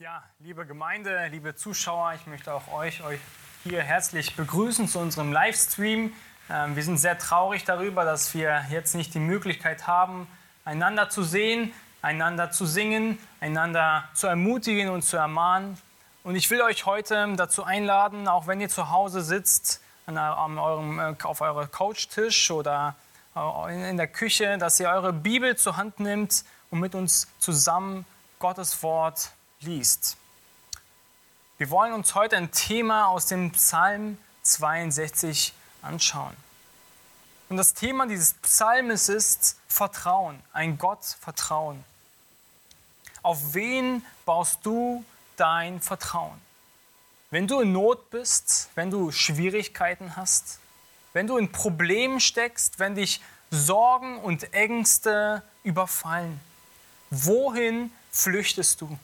Ja, liebe Gemeinde, liebe Zuschauer, ich möchte auch euch, euch hier herzlich begrüßen zu unserem Livestream. Ähm, wir sind sehr traurig darüber, dass wir jetzt nicht die Möglichkeit haben, einander zu sehen, einander zu singen, einander zu ermutigen und zu ermahnen. Und ich will euch heute dazu einladen, auch wenn ihr zu Hause sitzt, an eurem, äh, auf eurem Couchtisch oder äh, in der Küche, dass ihr eure Bibel zur Hand nimmt und mit uns zusammen Gottes Wort liest. Wir wollen uns heute ein Thema aus dem Psalm 62 anschauen. Und das Thema dieses Psalmes ist Vertrauen, ein Gott Vertrauen. Auf wen baust du dein Vertrauen? Wenn du in Not bist, wenn du Schwierigkeiten hast, wenn du in Problemen steckst, wenn dich Sorgen und Ängste überfallen, wohin flüchtest du?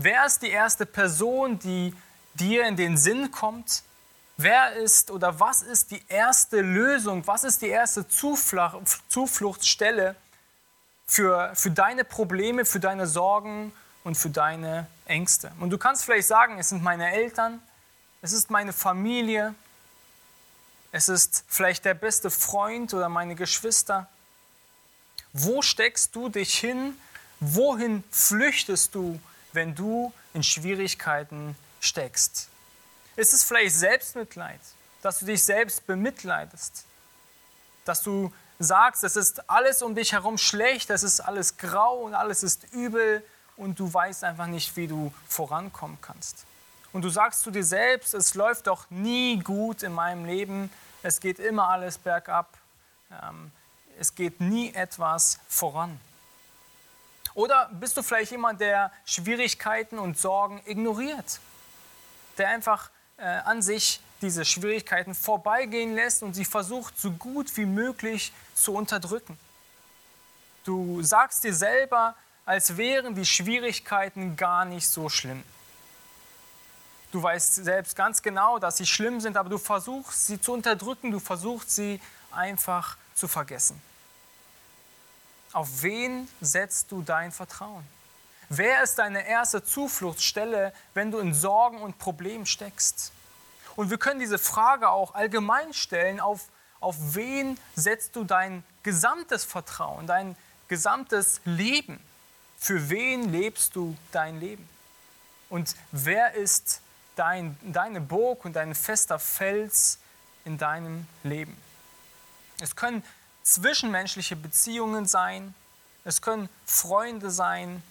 Wer ist die erste Person, die dir in den Sinn kommt? Wer ist oder was ist die erste Lösung? Was ist die erste Zufluchtsstelle für, für deine Probleme, für deine Sorgen und für deine Ängste? Und du kannst vielleicht sagen, es sind meine Eltern, es ist meine Familie, es ist vielleicht der beste Freund oder meine Geschwister. Wo steckst du dich hin? Wohin flüchtest du wenn du in Schwierigkeiten steckst? Ist es vielleicht Selbstmitleid, dass du dich selbst bemitleidest? Dass du sagst, es ist alles um dich herum schlecht, es ist alles grau und alles ist übel und du weißt einfach nicht, wie du vorankommen kannst. Und du sagst zu dir selbst, es läuft doch nie gut in meinem Leben, es geht immer alles bergab, ähm, es geht nie etwas voran. Oder bist du vielleicht jemand, der Schwierigkeiten und Sorgen ignoriert? Der einfach äh, an sich diese Schwierigkeiten vorbeigehen lässt und sie versucht, so gut wie möglich zu unterdrücken. Du sagst dir selber, als wären die Schwierigkeiten gar nicht so schlimm. Du weißt selbst ganz genau, dass sie schlimm sind, aber du versuchst sie zu unterdrücken, du versuchst sie einfach zu vergessen. Auf wen setzt du dein Vertrauen? Wer ist deine erste Zufluchtsstelle, wenn du in Sorgen und Problemen steckst? Und wir können diese Frage auch allgemein stellen, auf, auf wen setzt du dein gesamtes Vertrauen, dein gesamtes Leben? Für wen lebst du dein Leben? Und wer ist dein, deine Burg und dein fester Fels in deinem Leben? Es können zwischenmenschliche Beziehungen sein, es können Freunde sein,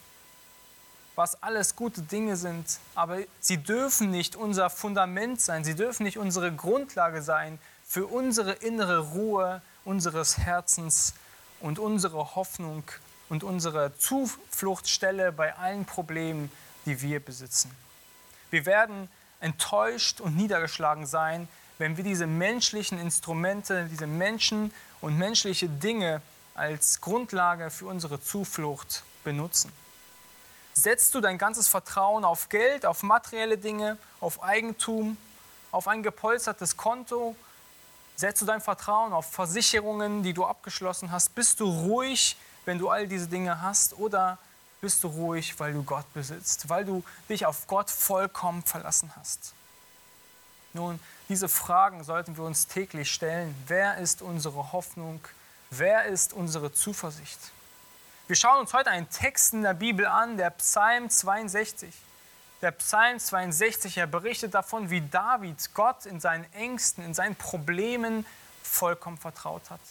was alles gute Dinge sind, aber sie dürfen nicht unser Fundament sein, sie dürfen nicht unsere Grundlage sein für unsere innere Ruhe unseres Herzens und unsere Hoffnung und unsere Zufluchtsstelle bei allen Problemen, die wir besitzen. Wir werden enttäuscht und niedergeschlagen sein, wenn wir diese menschlichen Instrumente, diese Menschen und menschliche Dinge als Grundlage für unsere Zuflucht benutzen. Setzt du dein ganzes Vertrauen auf Geld, auf materielle Dinge, auf Eigentum, auf ein gepolstertes Konto? Setzt du dein Vertrauen auf Versicherungen, die du abgeschlossen hast? Bist du ruhig, wenn du all diese Dinge hast? Oder bist du ruhig, weil du Gott besitzt, weil du dich auf Gott vollkommen verlassen hast? Nun, diese Fragen sollten wir uns täglich stellen. Wer ist unsere Hoffnung? Wer ist unsere Zuversicht? Wir schauen uns heute einen Text in der Bibel an, der Psalm 62. Der Psalm 62, er berichtet davon, wie David Gott in seinen Ängsten, in seinen Problemen vollkommen vertraut hat.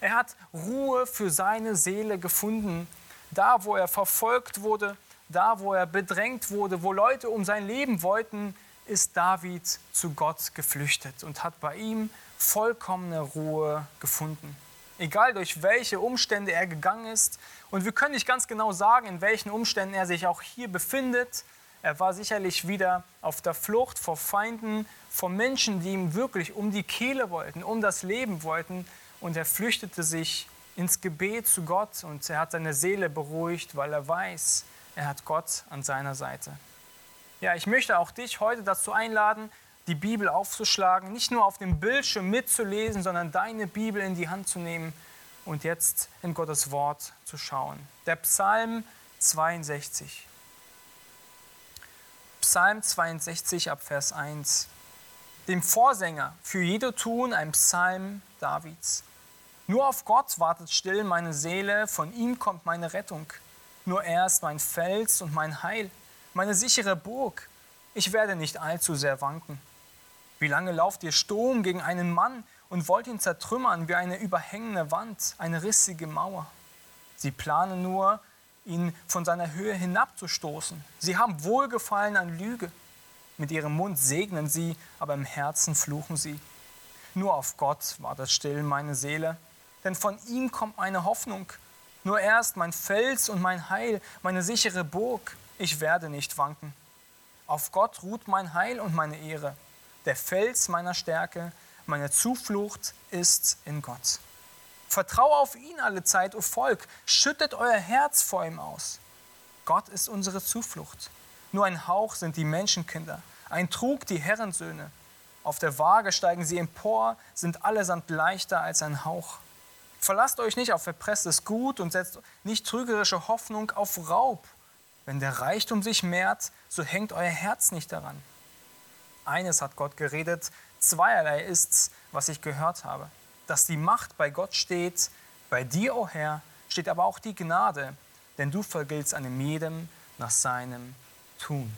Er hat Ruhe für seine Seele gefunden, da wo er verfolgt wurde, da wo er bedrängt wurde, wo Leute um sein Leben wollten, ist David zu Gott geflüchtet und hat bei ihm vollkommene Ruhe gefunden. Egal durch welche Umstände er gegangen ist. Und wir können nicht ganz genau sagen, in welchen Umständen er sich auch hier befindet. Er war sicherlich wieder auf der Flucht vor Feinden, vor Menschen, die ihm wirklich um die Kehle wollten, um das Leben wollten. Und er flüchtete sich ins Gebet zu Gott und er hat seine Seele beruhigt, weil er weiß, er hat Gott an seiner Seite. Ja, ich möchte auch dich heute dazu einladen, die Bibel aufzuschlagen, nicht nur auf dem Bildschirm mitzulesen, sondern deine Bibel in die Hand zu nehmen und jetzt in Gottes Wort zu schauen. Der Psalm 62. Psalm 62 ab Vers 1, dem Vorsänger für Jedotun ein Psalm Davids. Nur auf Gott wartet still meine Seele, von ihm kommt meine Rettung. Nur er ist mein Fels und mein Heil, meine sichere Burg. Ich werde nicht allzu sehr wanken. Wie lange lauft ihr Sturm gegen einen Mann und wollt ihn zertrümmern wie eine überhängende Wand, eine rissige Mauer? Sie planen nur, ihn von seiner Höhe hinabzustoßen. Sie haben Wohlgefallen an Lüge. Mit ihrem Mund segnen sie, aber im Herzen fluchen sie. Nur auf Gott war das still, meine Seele, denn von ihm kommt meine Hoffnung. Nur er ist mein Fels und mein Heil, meine sichere Burg. Ich werde nicht wanken. Auf Gott ruht mein Heil und meine Ehre. Der Fels meiner Stärke, meine Zuflucht ist in Gott. Vertraue auf ihn alle Zeit, o Volk, schüttet euer Herz vor ihm aus. Gott ist unsere Zuflucht. Nur ein Hauch sind die Menschenkinder, ein Trug die Herrensöhne. Auf der Waage steigen sie empor, sind allesamt leichter als ein Hauch. Verlasst euch nicht auf verpresstes Gut und setzt nicht trügerische Hoffnung auf Raub. Wenn der Reichtum sich mehrt, so hängt euer Herz nicht daran. Eines hat Gott geredet, zweierlei ist's, was ich gehört habe dass die Macht bei Gott steht, bei dir, o oh Herr, steht aber auch die Gnade, denn du vergiltst einem jedem nach seinem Tun.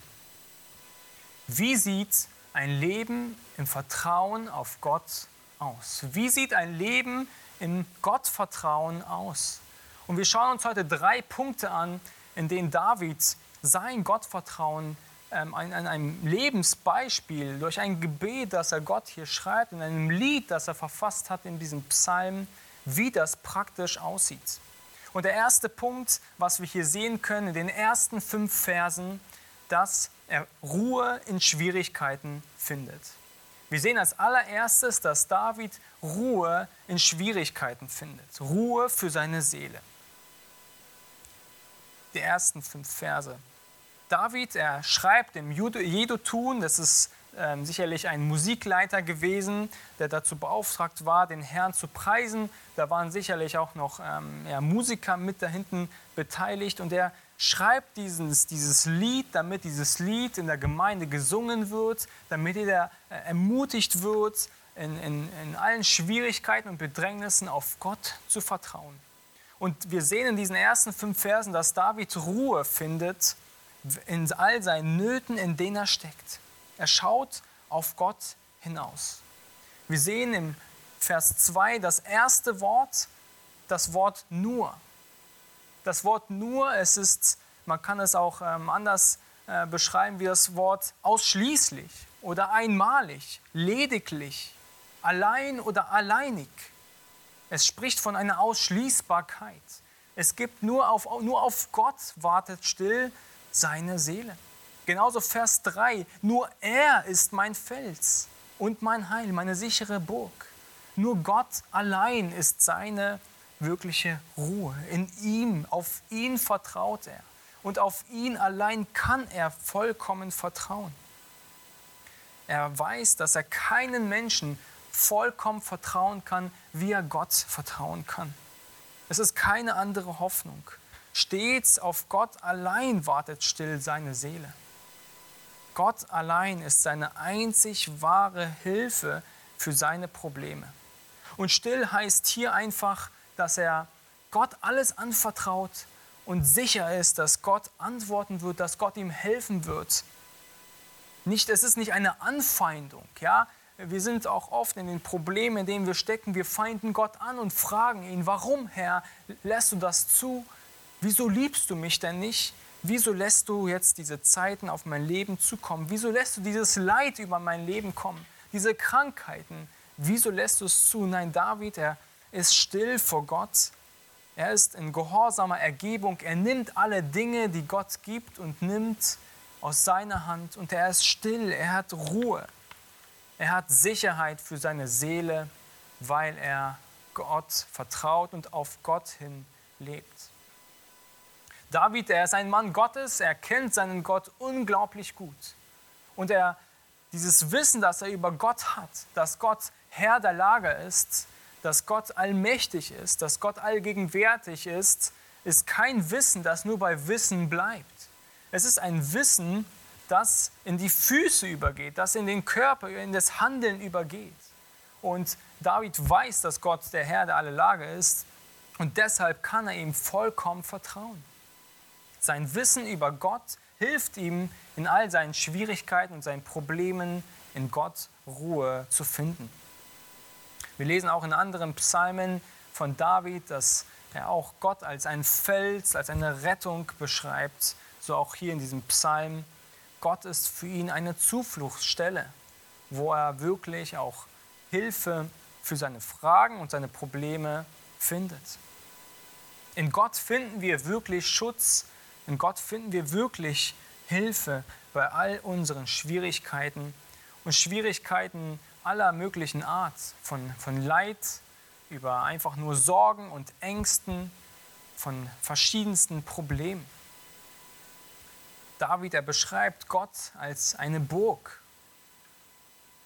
Wie sieht ein Leben im Vertrauen auf Gott aus? Wie sieht ein Leben im Gottvertrauen aus? Und wir schauen uns heute drei Punkte an, in denen David sein Gottvertrauen ähm, an, an einem Lebensbeispiel, durch ein Gebet, das er Gott hier schreibt, in einem Lied, das er verfasst hat in diesem Psalm, wie das praktisch aussieht. Und der erste Punkt, was wir hier sehen können in den ersten fünf Versen, dass er Ruhe in Schwierigkeiten findet. Wir sehen als allererstes, dass David Ruhe in Schwierigkeiten findet. Ruhe für seine Seele. Die ersten fünf Verse. David, er schreibt im Jedutun, das ist ähm, sicherlich ein Musikleiter gewesen, der dazu beauftragt war, den Herrn zu preisen. Da waren sicherlich auch noch ähm, ja, Musiker mit da hinten beteiligt und er schreibt dieses, dieses Lied, damit dieses Lied in der Gemeinde gesungen wird, damit jeder äh, ermutigt wird, in, in, in allen Schwierigkeiten und Bedrängnissen auf Gott zu vertrauen. Und wir sehen in diesen ersten fünf Versen, dass David Ruhe findet in all seinen Nöten, in denen er steckt. Er schaut auf Gott hinaus. Wir sehen im Vers 2 das erste Wort, das Wort nur. Das Wort nur, es ist, man kann es auch ähm, anders äh, beschreiben wie das Wort ausschließlich oder einmalig, lediglich, allein oder alleinig. Es spricht von einer Ausschließbarkeit. Es gibt nur auf, nur auf Gott wartet still seine Seele. Genauso Vers 3, nur er ist mein Fels und mein Heil, meine sichere Burg. Nur Gott allein ist seine wirkliche Ruhe. In ihm, auf ihn vertraut er. Und auf ihn allein kann er vollkommen vertrauen. Er weiß, dass er keinen Menschen vollkommen vertrauen kann, wie er Gott vertrauen kann. Es ist keine andere Hoffnung. Stets auf Gott allein wartet still seine Seele. Gott allein ist seine einzig wahre Hilfe für seine Probleme. Und still heißt hier einfach, dass er Gott alles anvertraut und sicher ist, dass Gott antworten wird, dass Gott ihm helfen wird. Nicht, es ist nicht eine Anfeindung, ja. Wir sind auch oft in den Problemen, in denen wir stecken. Wir feinden Gott an und fragen ihn, warum, Herr, lässt du das zu? Wieso liebst du mich denn nicht? Wieso lässt du jetzt diese Zeiten auf mein Leben zukommen? Wieso lässt du dieses Leid über mein Leben kommen? Diese Krankheiten? Wieso lässt du es zu? Nein, David, er ist still vor Gott. Er ist in gehorsamer Ergebung. Er nimmt alle Dinge, die Gott gibt und nimmt aus seiner Hand. Und er ist still. Er hat Ruhe. Er hat Sicherheit für seine Seele, weil er Gott vertraut und auf Gott hin lebt. David, er ist ein Mann Gottes, er kennt seinen Gott unglaublich gut. Und er, dieses Wissen, das er über Gott hat, dass Gott Herr der Lage ist, dass Gott allmächtig ist, dass Gott allgegenwärtig ist, ist kein Wissen, das nur bei Wissen bleibt. Es ist ein Wissen, das in die Füße übergeht, das in den Körper, in das Handeln übergeht. Und David weiß, dass Gott der Herr der alle Lage ist und deshalb kann er ihm vollkommen vertrauen. Sein Wissen über Gott hilft ihm in all seinen Schwierigkeiten und seinen Problemen in Gott Ruhe zu finden. Wir lesen auch in anderen Psalmen von David, dass er auch Gott als einen Fels, als eine Rettung beschreibt, so auch hier in diesem Psalm. Gott ist für ihn eine Zufluchtsstelle, wo er wirklich auch Hilfe für seine Fragen und seine Probleme findet. In Gott finden wir wirklich Schutz, in Gott finden wir wirklich Hilfe bei all unseren Schwierigkeiten und Schwierigkeiten aller möglichen Art, von, von Leid über einfach nur Sorgen und Ängsten, von verschiedensten Problemen. David, er beschreibt Gott als eine Burg.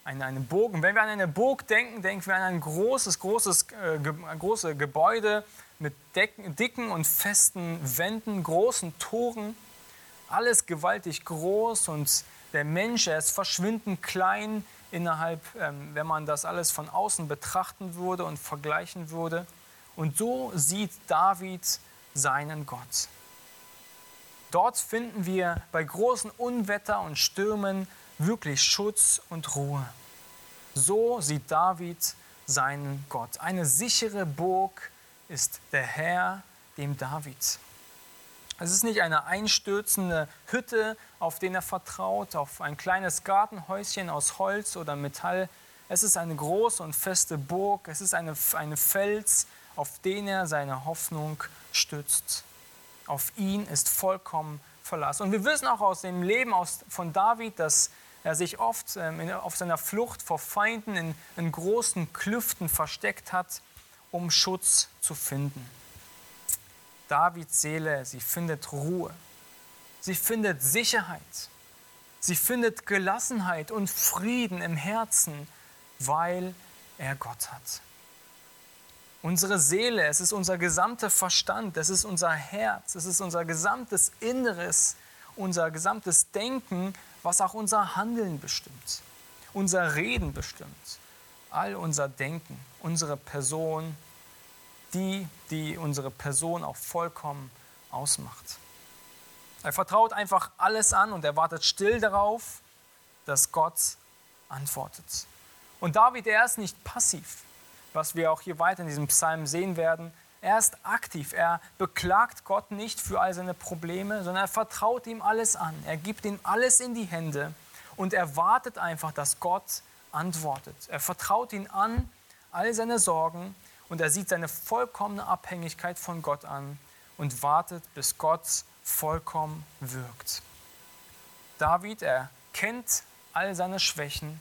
Eine, eine Burg. Wenn wir an eine Burg denken, denken wir an ein großes, großes, äh, ge, große Gebäude mit Decken, dicken und festen Wänden, großen Toren. Alles gewaltig groß und der Mensch, er ist verschwindend klein innerhalb, ähm, wenn man das alles von außen betrachten würde und vergleichen würde. Und so sieht David seinen Gott. Dort finden wir bei großen Unwetter und Stürmen wirklich Schutz und Ruhe. So sieht David seinen Gott. Eine sichere Burg ist der Herr, dem David. Es ist nicht eine einstürzende Hütte, auf den er vertraut, auf ein kleines Gartenhäuschen aus Holz oder Metall. Es ist eine große und feste Burg. Es ist eine, eine Fels, auf den er seine Hoffnung stützt. Auf ihn ist vollkommen Verlass. Und wir wissen auch aus dem Leben aus, von David, dass er sich oft ähm, in, auf seiner Flucht vor Feinden in, in großen Klüften versteckt hat, um Schutz zu finden. Davids Seele, sie findet Ruhe, sie findet Sicherheit, sie findet Gelassenheit und Frieden im Herzen, weil er Gott hat. Unsere Seele, es ist unser gesamter Verstand, es ist unser Herz, es ist unser gesamtes Inneres, unser gesamtes Denken, was auch unser Handeln bestimmt, unser Reden bestimmt, all unser Denken, unsere Person, die, die unsere Person auch vollkommen ausmacht. Er vertraut einfach alles an und er wartet still darauf, dass Gott antwortet. Und David, er ist nicht passiv, was wir auch hier weiter in diesem Psalm sehen werden. Er ist aktiv, er beklagt Gott nicht für all seine Probleme, sondern er vertraut ihm alles an. Er gibt ihm alles in die Hände und er wartet einfach, dass Gott antwortet. Er vertraut ihn an, all seine Sorgen und er sieht seine vollkommene Abhängigkeit von Gott an und wartet, bis Gott vollkommen wirkt. David, er kennt all seine Schwächen,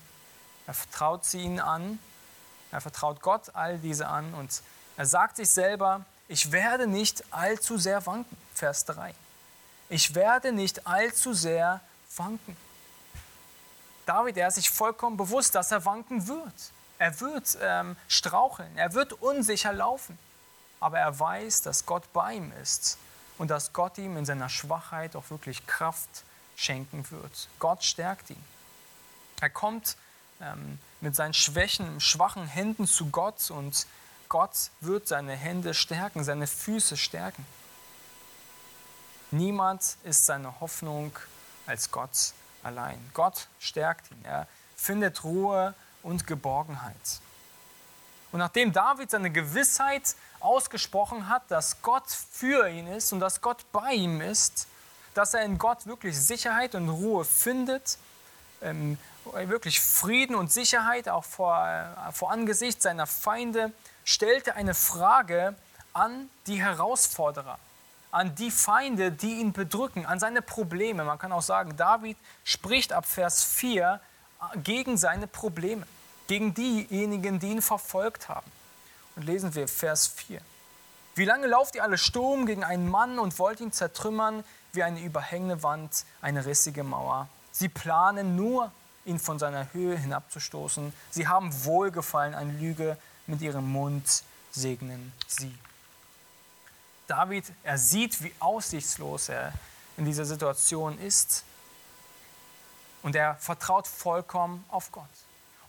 er vertraut sie ihnen an, er vertraut Gott all diese an und er sagt sich selber, ich werde nicht allzu sehr wanken. Vers 3. Ich werde nicht allzu sehr wanken. David, er ist sich vollkommen bewusst, dass er wanken wird. Er wird ähm, straucheln, er wird unsicher laufen, aber er weiß, dass Gott bei ihm ist und dass Gott ihm in seiner Schwachheit auch wirklich Kraft schenken wird. Gott stärkt ihn. Er kommt ähm, mit seinen Schwächen, schwachen Händen zu Gott und Gott wird seine Hände stärken, seine Füße stärken. Niemand ist seine Hoffnung als Gott allein. Gott stärkt ihn. Er findet Ruhe und Geborgenheit. Und nachdem David seine Gewissheit ausgesprochen hat, dass Gott für ihn ist und dass Gott bei ihm ist, dass er in Gott wirklich Sicherheit und Ruhe findet, ähm, wirklich Frieden und Sicherheit auch vor, äh, vor Angesicht seiner Feinde, stellte eine Frage an die Herausforderer, an die Feinde, die ihn bedrücken, an seine Probleme. Man kann auch sagen, David spricht ab Vers 4 gegen seine Probleme, gegen diejenigen, die ihn verfolgt haben. Und lesen wir Vers 4. Wie lange lauft ihr alle Sturm gegen einen Mann und wollt ihn zertrümmern wie eine überhängende Wand, eine rissige Mauer? Sie planen nur, ihn von seiner Höhe hinabzustoßen. Sie haben Wohlgefallen an Lüge, mit ihrem Mund segnen sie. David, er sieht, wie aussichtslos er in dieser Situation ist Und er vertraut vollkommen auf Gott.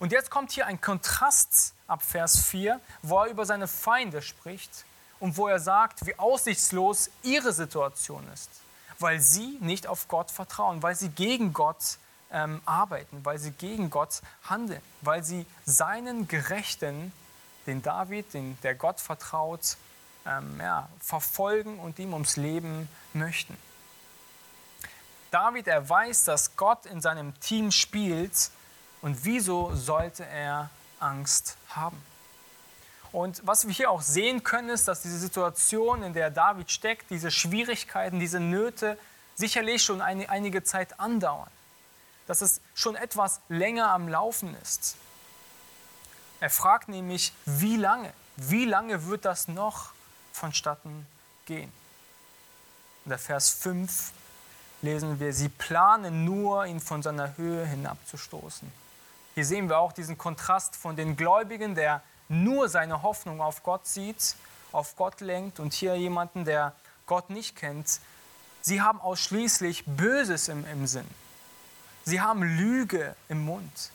Und jetzt kommt hier ein Kontrast ab Vers 4, wo er über seine Feinde spricht und wo er sagt, wie aussichtslos ihre Situation ist, weil sie nicht auf Gott vertrauen, weil sie gegen Gott ähm, arbeiten, weil sie gegen Gott handeln, weil sie seinen Gerechten, den David, den, der Gott vertraut, ähm, ja, verfolgen und ihm ums Leben möchten. David, er weiß, dass Gott in seinem Team spielt und wieso sollte er Angst haben? Und was wir hier auch sehen können, ist, dass diese Situation, in der David steckt, diese Schwierigkeiten, diese Nöte sicherlich schon eine, einige Zeit andauern. Dass es schon etwas länger am Laufen ist. Er fragt nämlich, wie lange? Wie lange wird das noch vonstatten gehen? In der Vers 5 lesen wir, sie planen nur, ihn von seiner Höhe hinabzustoßen. Hier sehen wir auch diesen Kontrast von den Gläubigen, der nur seine Hoffnung auf Gott sieht, auf Gott lenkt und hier jemanden, der Gott nicht kennt. Sie haben ausschließlich Böses im, im Sinn. Sie haben Lüge im Mund.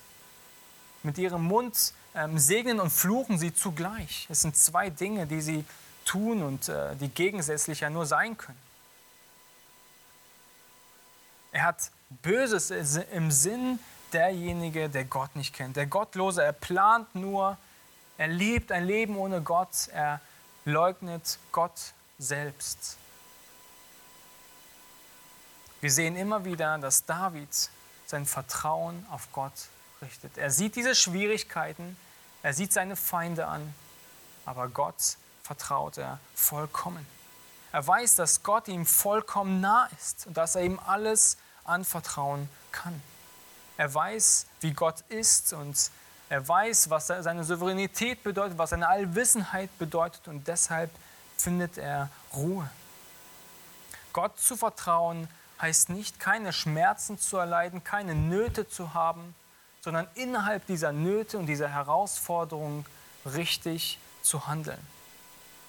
Mit ihrem Mund ähm, segnen und fluchen sie zugleich. Es sind zwei Dinge, die sie tun und äh, die gegensätzlich ja nur sein können. Er hat Böses im Sinn derjenige, der Gott nicht kennt. Der Gottlose, er plant nur, er lebt ein Leben ohne Gott, er leugnet Gott selbst. Wir sehen immer wieder, dass David sein Vertrauen auf Gott richtet. Er sieht diese Schwierigkeiten, er sieht seine Feinde an, aber Gott vertraut er vollkommen. Er weiß, dass Gott ihm vollkommen nah ist und dass er ihm alles anvertrauen kann. Er weiß, wie Gott ist und er weiß, was seine Souveränität bedeutet, was seine Allwissenheit bedeutet und deshalb findet er Ruhe. Gott zu vertrauen heißt nicht, keine Schmerzen zu erleiden, keine Nöte zu haben, sondern innerhalb dieser Nöte und dieser Herausforderung richtig zu handeln.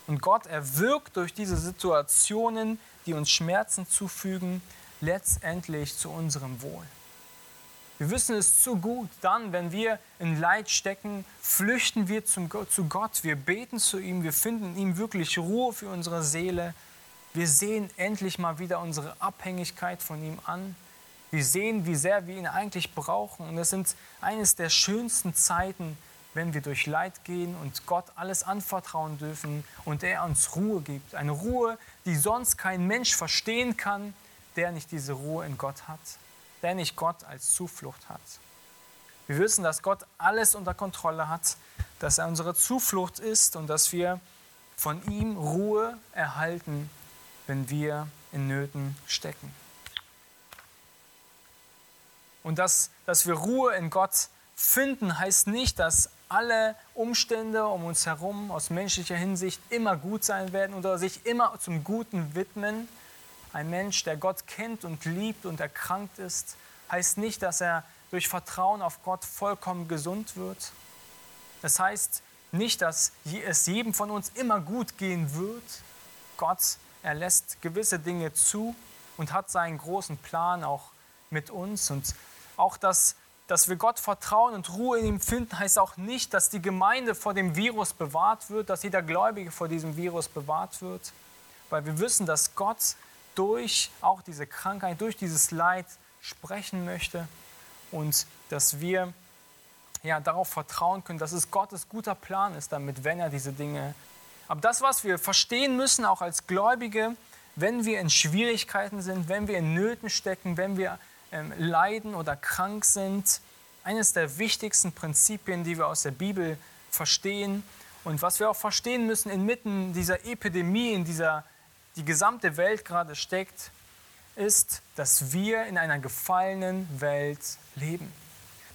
Und Gott, er wirkt durch diese Situationen, die uns Schmerzen zufügen, letztendlich zu unserem Wohl. Wir wissen es zu gut. Dann, wenn wir in Leid stecken, flüchten wir zum, zu Gott. Wir beten zu ihm. Wir finden in ihm wirklich Ruhe für unsere Seele. Wir sehen endlich mal wieder unsere Abhängigkeit von ihm an. Wir sehen, wie sehr wir ihn eigentlich brauchen. Und es sind eines der schönsten Zeiten, wenn wir durch Leid gehen und Gott alles anvertrauen dürfen und er uns Ruhe gibt. Eine Ruhe, die sonst kein Mensch verstehen kann, der nicht diese Ruhe in Gott hat der nicht Gott als Zuflucht hat. Wir wissen, dass Gott alles unter Kontrolle hat, dass er unsere Zuflucht ist und dass wir von ihm Ruhe erhalten, wenn wir in Nöten stecken. Und dass, dass wir Ruhe in Gott finden, heißt nicht, dass alle Umstände um uns herum aus menschlicher Hinsicht immer gut sein werden oder sich immer zum Guten widmen, ein Mensch, der Gott kennt und liebt und erkrankt ist, heißt nicht, dass er durch Vertrauen auf Gott vollkommen gesund wird. Das heißt nicht, dass es jedem von uns immer gut gehen wird. Gott, er lässt gewisse Dinge zu und hat seinen großen Plan auch mit uns. Und auch, dass, dass wir Gott vertrauen und Ruhe in ihm finden, heißt auch nicht, dass die Gemeinde vor dem Virus bewahrt wird, dass jeder Gläubige vor diesem Virus bewahrt wird. Weil wir wissen, dass Gott durch auch diese Krankheit, durch dieses Leid sprechen möchte und dass wir ja, darauf vertrauen können, dass es Gottes guter Plan ist, damit, wenn er diese Dinge. Aber das, was wir verstehen müssen, auch als Gläubige, wenn wir in Schwierigkeiten sind, wenn wir in Nöten stecken, wenn wir ähm, leiden oder krank sind, eines der wichtigsten Prinzipien, die wir aus der Bibel verstehen und was wir auch verstehen müssen inmitten dieser Epidemie, in dieser die gesamte Welt gerade steckt, ist, dass wir in einer gefallenen Welt leben.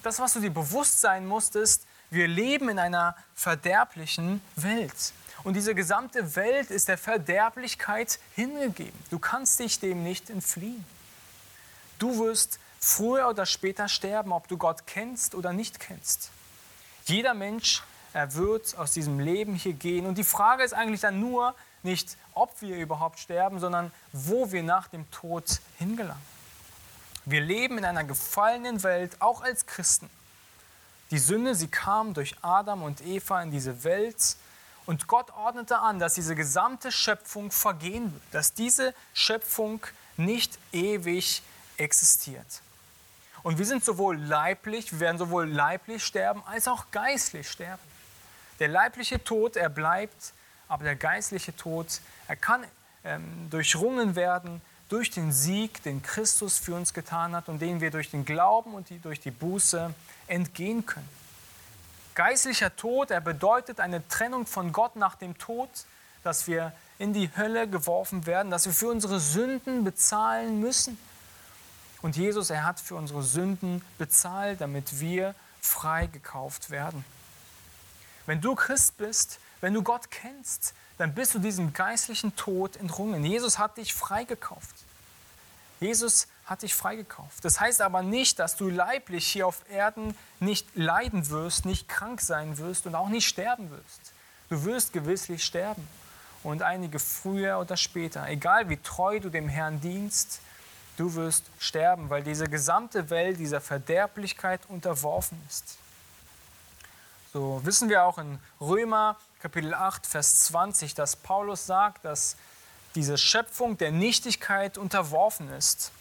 Das, was du dir bewusst sein musst, ist, wir leben in einer verderblichen Welt. Und diese gesamte Welt ist der Verderblichkeit hingegeben. Du kannst dich dem nicht entfliehen. Du wirst früher oder später sterben, ob du Gott kennst oder nicht kennst. Jeder Mensch, er wird aus diesem Leben hier gehen. Und die Frage ist eigentlich dann nur, nicht ob wir überhaupt sterben, sondern wo wir nach dem Tod hingelangen. Wir leben in einer gefallenen Welt, auch als Christen. Die Sünde, sie kam durch Adam und Eva in diese Welt und Gott ordnete an, dass diese gesamte Schöpfung vergehen wird, dass diese Schöpfung nicht ewig existiert. Und wir sind sowohl leiblich, wir werden sowohl leiblich sterben, als auch geistlich sterben. Der leibliche Tod, er bleibt, aber der geistliche Tod, er kann ähm, durchrungen werden durch den Sieg, den Christus für uns getan hat und den wir durch den Glauben und die, durch die Buße entgehen können. Geistlicher Tod, er bedeutet eine Trennung von Gott nach dem Tod, dass wir in die Hölle geworfen werden, dass wir für unsere Sünden bezahlen müssen. Und Jesus, er hat für unsere Sünden bezahlt, damit wir freigekauft werden. Wenn du Christ bist, wenn du Gott kennst, dann bist du diesem geistlichen Tod entrungen. Jesus hat dich freigekauft. Jesus hat dich freigekauft. Das heißt aber nicht, dass du leiblich hier auf Erden nicht leiden wirst, nicht krank sein wirst und auch nicht sterben wirst. Du wirst gewisslich sterben und einige früher oder später. Egal wie treu du dem Herrn dienst, du wirst sterben, weil diese gesamte Welt dieser Verderblichkeit unterworfen ist. So wissen wir auch in Römer Kapitel 8, Vers 20, dass Paulus sagt, dass diese Schöpfung der Nichtigkeit unterworfen ist.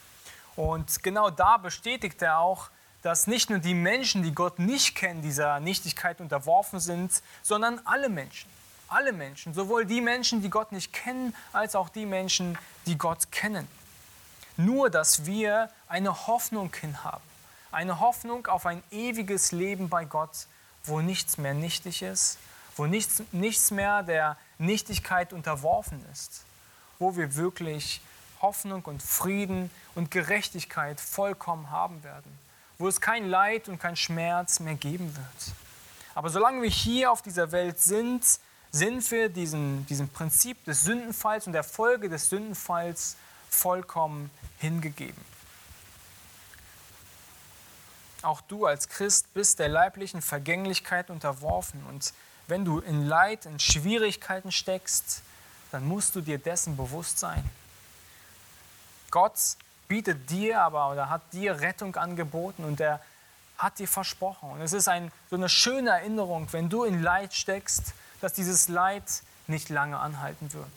Und genau da bestätigt er auch, dass nicht nur die Menschen, die Gott nicht kennen, dieser Nichtigkeit unterworfen sind, sondern alle Menschen. Alle Menschen, sowohl die Menschen, die Gott nicht kennen, als auch die Menschen, die Gott kennen. Nur, dass wir eine Hoffnung hin haben. Eine Hoffnung auf ein ewiges Leben bei Gott, wo nichts mehr nichtig ist, wo nichts, nichts mehr der Nichtigkeit unterworfen ist, wo wir wirklich Hoffnung und Frieden und Gerechtigkeit vollkommen haben werden, wo es kein Leid und kein Schmerz mehr geben wird. Aber solange wir hier auf dieser Welt sind, sind wir diesem, diesem Prinzip des Sündenfalls und der Folge des Sündenfalls vollkommen hingegeben. Auch du als Christ bist der leiblichen Vergänglichkeit unterworfen und wenn du in Leid, in Schwierigkeiten steckst, dann musst du dir dessen bewusst sein. Gott bietet dir aber oder hat dir Rettung angeboten und er hat dir versprochen. Und es ist ein, so eine schöne Erinnerung, wenn du in Leid steckst, dass dieses Leid nicht lange anhalten wird.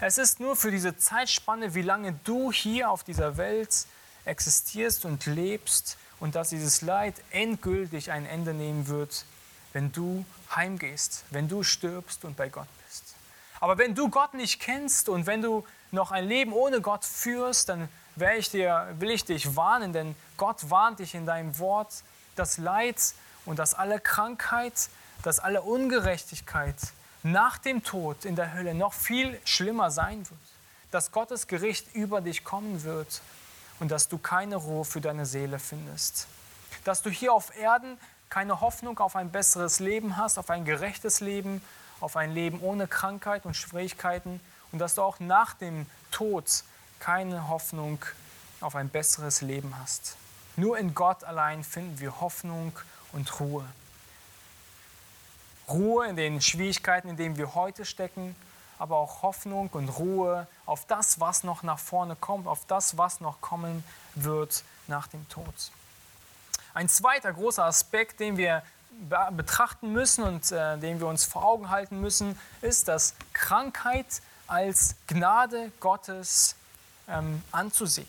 Es ist nur für diese Zeitspanne, wie lange du hier auf dieser Welt existierst und lebst und dass dieses Leid endgültig ein Ende nehmen wird, wenn du heimgehst, wenn du stirbst und bei Gott bist. Aber wenn du Gott nicht kennst und wenn du noch ein Leben ohne Gott führst, dann ich dir, will ich dich warnen, denn Gott warnt dich in deinem Wort, dass Leid und dass alle Krankheit, dass alle Ungerechtigkeit nach dem Tod in der Hölle noch viel schlimmer sein wird. Dass Gottes Gericht über dich kommen wird und dass du keine Ruhe für deine Seele findest. Dass du hier auf Erden keine Hoffnung auf ein besseres Leben hast, auf ein gerechtes Leben, auf ein Leben ohne Krankheit und Schwierigkeiten und dass du auch nach dem Tod keine Hoffnung auf ein besseres Leben hast. Nur in Gott allein finden wir Hoffnung und Ruhe. Ruhe in den Schwierigkeiten, in denen wir heute stecken, aber auch Hoffnung und Ruhe auf das, was noch nach vorne kommt, auf das, was noch kommen wird nach dem Tod. Ein zweiter großer Aspekt, den wir betrachten müssen und äh, den wir uns vor Augen halten müssen, ist, dass Krankheit als Gnade Gottes ähm, anzusehen.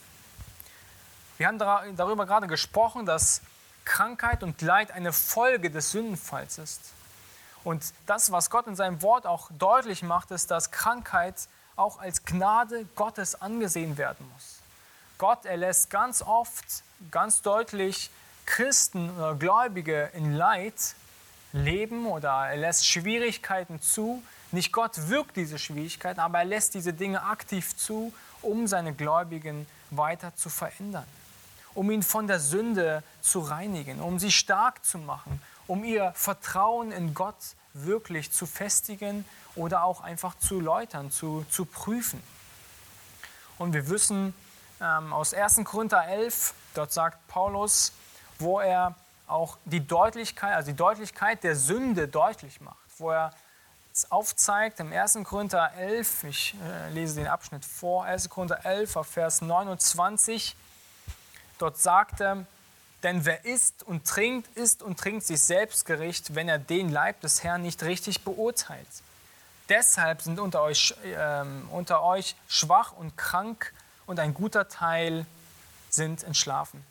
Wir haben darüber gerade gesprochen, dass Krankheit und Leid eine Folge des Sündenfalls ist. Und das, was Gott in seinem Wort auch deutlich macht, ist, dass Krankheit auch als Gnade Gottes angesehen werden muss. Gott erlässt ganz oft, ganz deutlich Christen oder Gläubige in Leid leben oder er lässt Schwierigkeiten zu. Nicht Gott wirkt diese Schwierigkeiten, aber er lässt diese Dinge aktiv zu, um seine Gläubigen weiter zu verändern, um ihn von der Sünde zu reinigen, um sie stark zu machen, um ihr Vertrauen in Gott wirklich zu festigen oder auch einfach zu läutern, zu, zu prüfen. Und wir wissen ähm, aus 1. Korinther 11, dort sagt Paulus, wo er auch die Deutlichkeit, also die Deutlichkeit der Sünde deutlich macht, wo er es aufzeigt im 1. Korinther 11, ich äh, lese den Abschnitt vor, 1. Korinther 11, Vers 29, Dort sagt er, denn wer isst und trinkt, isst und trinkt sich selbst Gericht, wenn er den Leib des Herrn nicht richtig beurteilt. Deshalb sind unter euch, äh, unter euch schwach und krank und ein guter Teil sind entschlafen.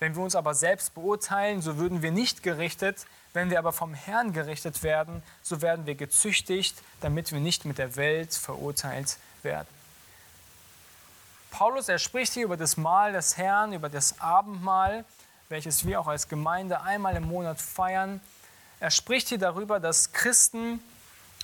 Wenn wir uns aber selbst beurteilen, so würden wir nicht gerichtet. Wenn wir aber vom Herrn gerichtet werden, so werden wir gezüchtigt, damit wir nicht mit der Welt verurteilt werden. Paulus, er spricht hier über das Mahl des Herrn, über das Abendmahl, welches wir auch als Gemeinde einmal im Monat feiern. Er spricht hier darüber, dass Christen,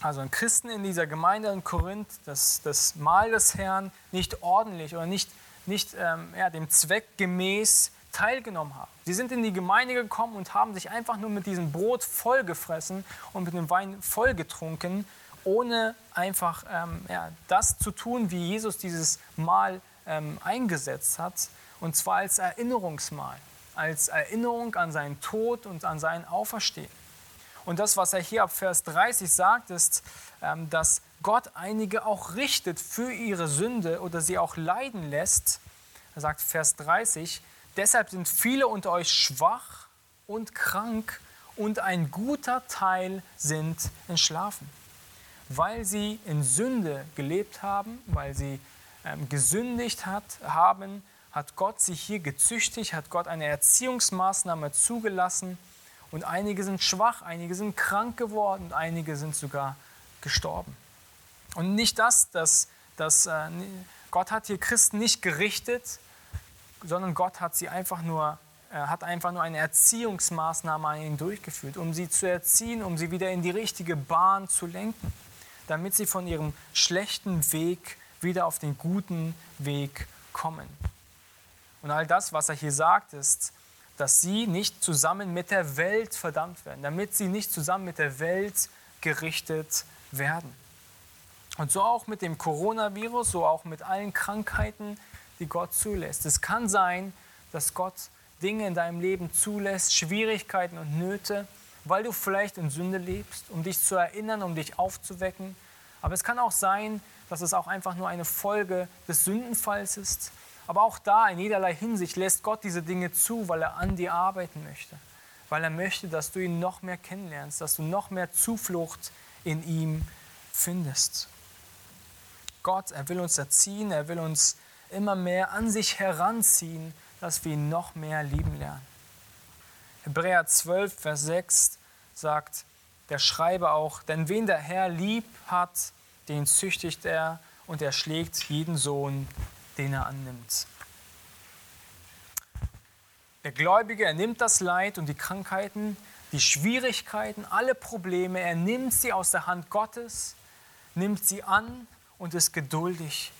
also ein Christen in dieser Gemeinde in Korinth, das, das Mahl des Herrn nicht ordentlich oder nicht, nicht ähm, ja, dem Zweck gemäß teilgenommen haben. Sie sind in die Gemeinde gekommen und haben sich einfach nur mit diesem Brot vollgefressen und mit dem Wein vollgetrunken, ohne einfach ähm, ja, das zu tun, wie Jesus dieses Mahl ähm, eingesetzt hat, und zwar als Erinnerungsmahl, als Erinnerung an seinen Tod und an sein Auferstehen. Und das, was er hier ab Vers 30 sagt, ist, ähm, dass Gott einige auch richtet für ihre Sünde oder sie auch leiden lässt. Er sagt Vers 30, Deshalb sind viele unter euch schwach und krank und ein guter Teil sind entschlafen, weil sie in Sünde gelebt haben, weil sie ähm, gesündigt hat, haben, hat Gott sie hier gezüchtigt, hat Gott eine Erziehungsmaßnahme zugelassen und einige sind schwach, einige sind krank geworden und einige sind sogar gestorben. Und nicht das, dass, dass äh, Gott hat hier Christen nicht gerichtet, sondern Gott hat sie einfach nur, er hat einfach nur eine Erziehungsmaßnahme an ihnen durchgeführt, um sie zu erziehen, um sie wieder in die richtige Bahn zu lenken, damit sie von ihrem schlechten Weg wieder auf den guten Weg kommen. Und all das, was er hier sagt, ist, dass sie nicht zusammen mit der Welt verdammt werden, damit sie nicht zusammen mit der Welt gerichtet werden. Und so auch mit dem Coronavirus, so auch mit allen Krankheiten, die Gott zulässt. Es kann sein, dass Gott Dinge in deinem Leben zulässt, Schwierigkeiten und Nöte, weil du vielleicht in Sünde lebst, um dich zu erinnern, um dich aufzuwecken. Aber es kann auch sein, dass es auch einfach nur eine Folge des Sündenfalls ist. Aber auch da, in jederlei Hinsicht, lässt Gott diese Dinge zu, weil er an dir arbeiten möchte. Weil er möchte, dass du ihn noch mehr kennenlernst, dass du noch mehr Zuflucht in ihm findest. Gott, er will uns erziehen, er will uns immer mehr an sich heranziehen, dass wir ihn noch mehr lieben lernen. Hebräer 12, Vers 6 sagt der Schreiber auch, denn wen der Herr lieb hat, den züchtigt er und er schlägt jeden Sohn, den er annimmt. Der Gläubige, er nimmt das Leid und die Krankheiten, die Schwierigkeiten, alle Probleme, er nimmt sie aus der Hand Gottes, nimmt sie an und ist geduldig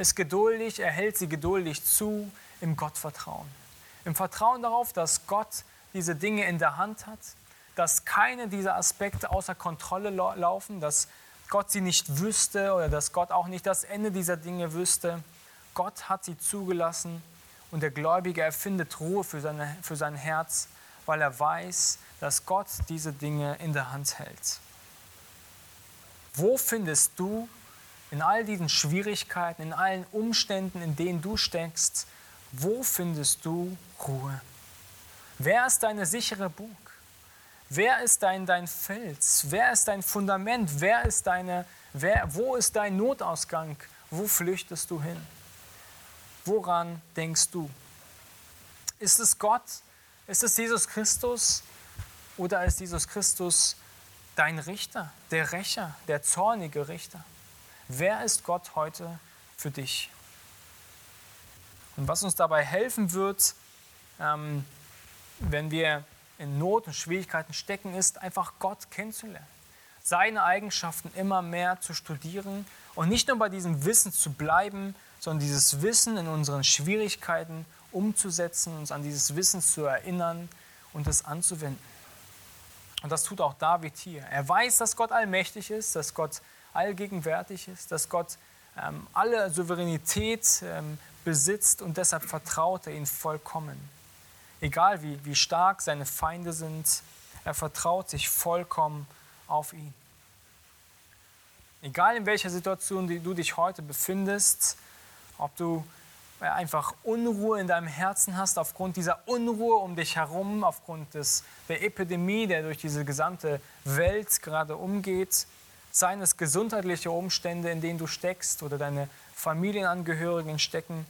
ist geduldig, er hält sie geduldig zu im Gottvertrauen. Im Vertrauen darauf, dass Gott diese Dinge in der Hand hat, dass keine dieser Aspekte außer Kontrolle laufen, dass Gott sie nicht wüsste oder dass Gott auch nicht das Ende dieser Dinge wüsste. Gott hat sie zugelassen und der Gläubige erfindet Ruhe für, seine, für sein Herz, weil er weiß, dass Gott diese Dinge in der Hand hält. Wo findest du in all diesen Schwierigkeiten, in allen Umständen, in denen du steckst, wo findest du Ruhe? Wer ist deine sichere Burg? Wer ist dein, dein Fels? Wer ist dein Fundament? Wer ist deine, wer, wo ist dein Notausgang? Wo flüchtest du hin? Woran denkst du? Ist es Gott? Ist es Jesus Christus? Oder ist Jesus Christus dein Richter, der Rächer, der zornige Richter? Wer ist Gott heute für dich? Und was uns dabei helfen wird, ähm, wenn wir in Not und Schwierigkeiten stecken, ist einfach Gott kennenzulernen. Seine Eigenschaften immer mehr zu studieren und nicht nur bei diesem Wissen zu bleiben, sondern dieses Wissen in unseren Schwierigkeiten umzusetzen, uns an dieses Wissen zu erinnern und es anzuwenden. Und das tut auch David hier. Er weiß, dass Gott allmächtig ist, dass Gott allgegenwärtig ist, dass Gott ähm, alle Souveränität ähm, besitzt und deshalb vertraut er ihn vollkommen. Egal wie, wie stark seine Feinde sind, er vertraut sich vollkommen auf ihn. Egal in welcher Situation du dich heute befindest, ob du einfach Unruhe in deinem Herzen hast, aufgrund dieser Unruhe um dich herum, aufgrund des, der Epidemie, der durch diese gesamte Welt gerade umgeht, seien es gesundheitliche Umstände, in denen du steckst oder deine Familienangehörigen stecken,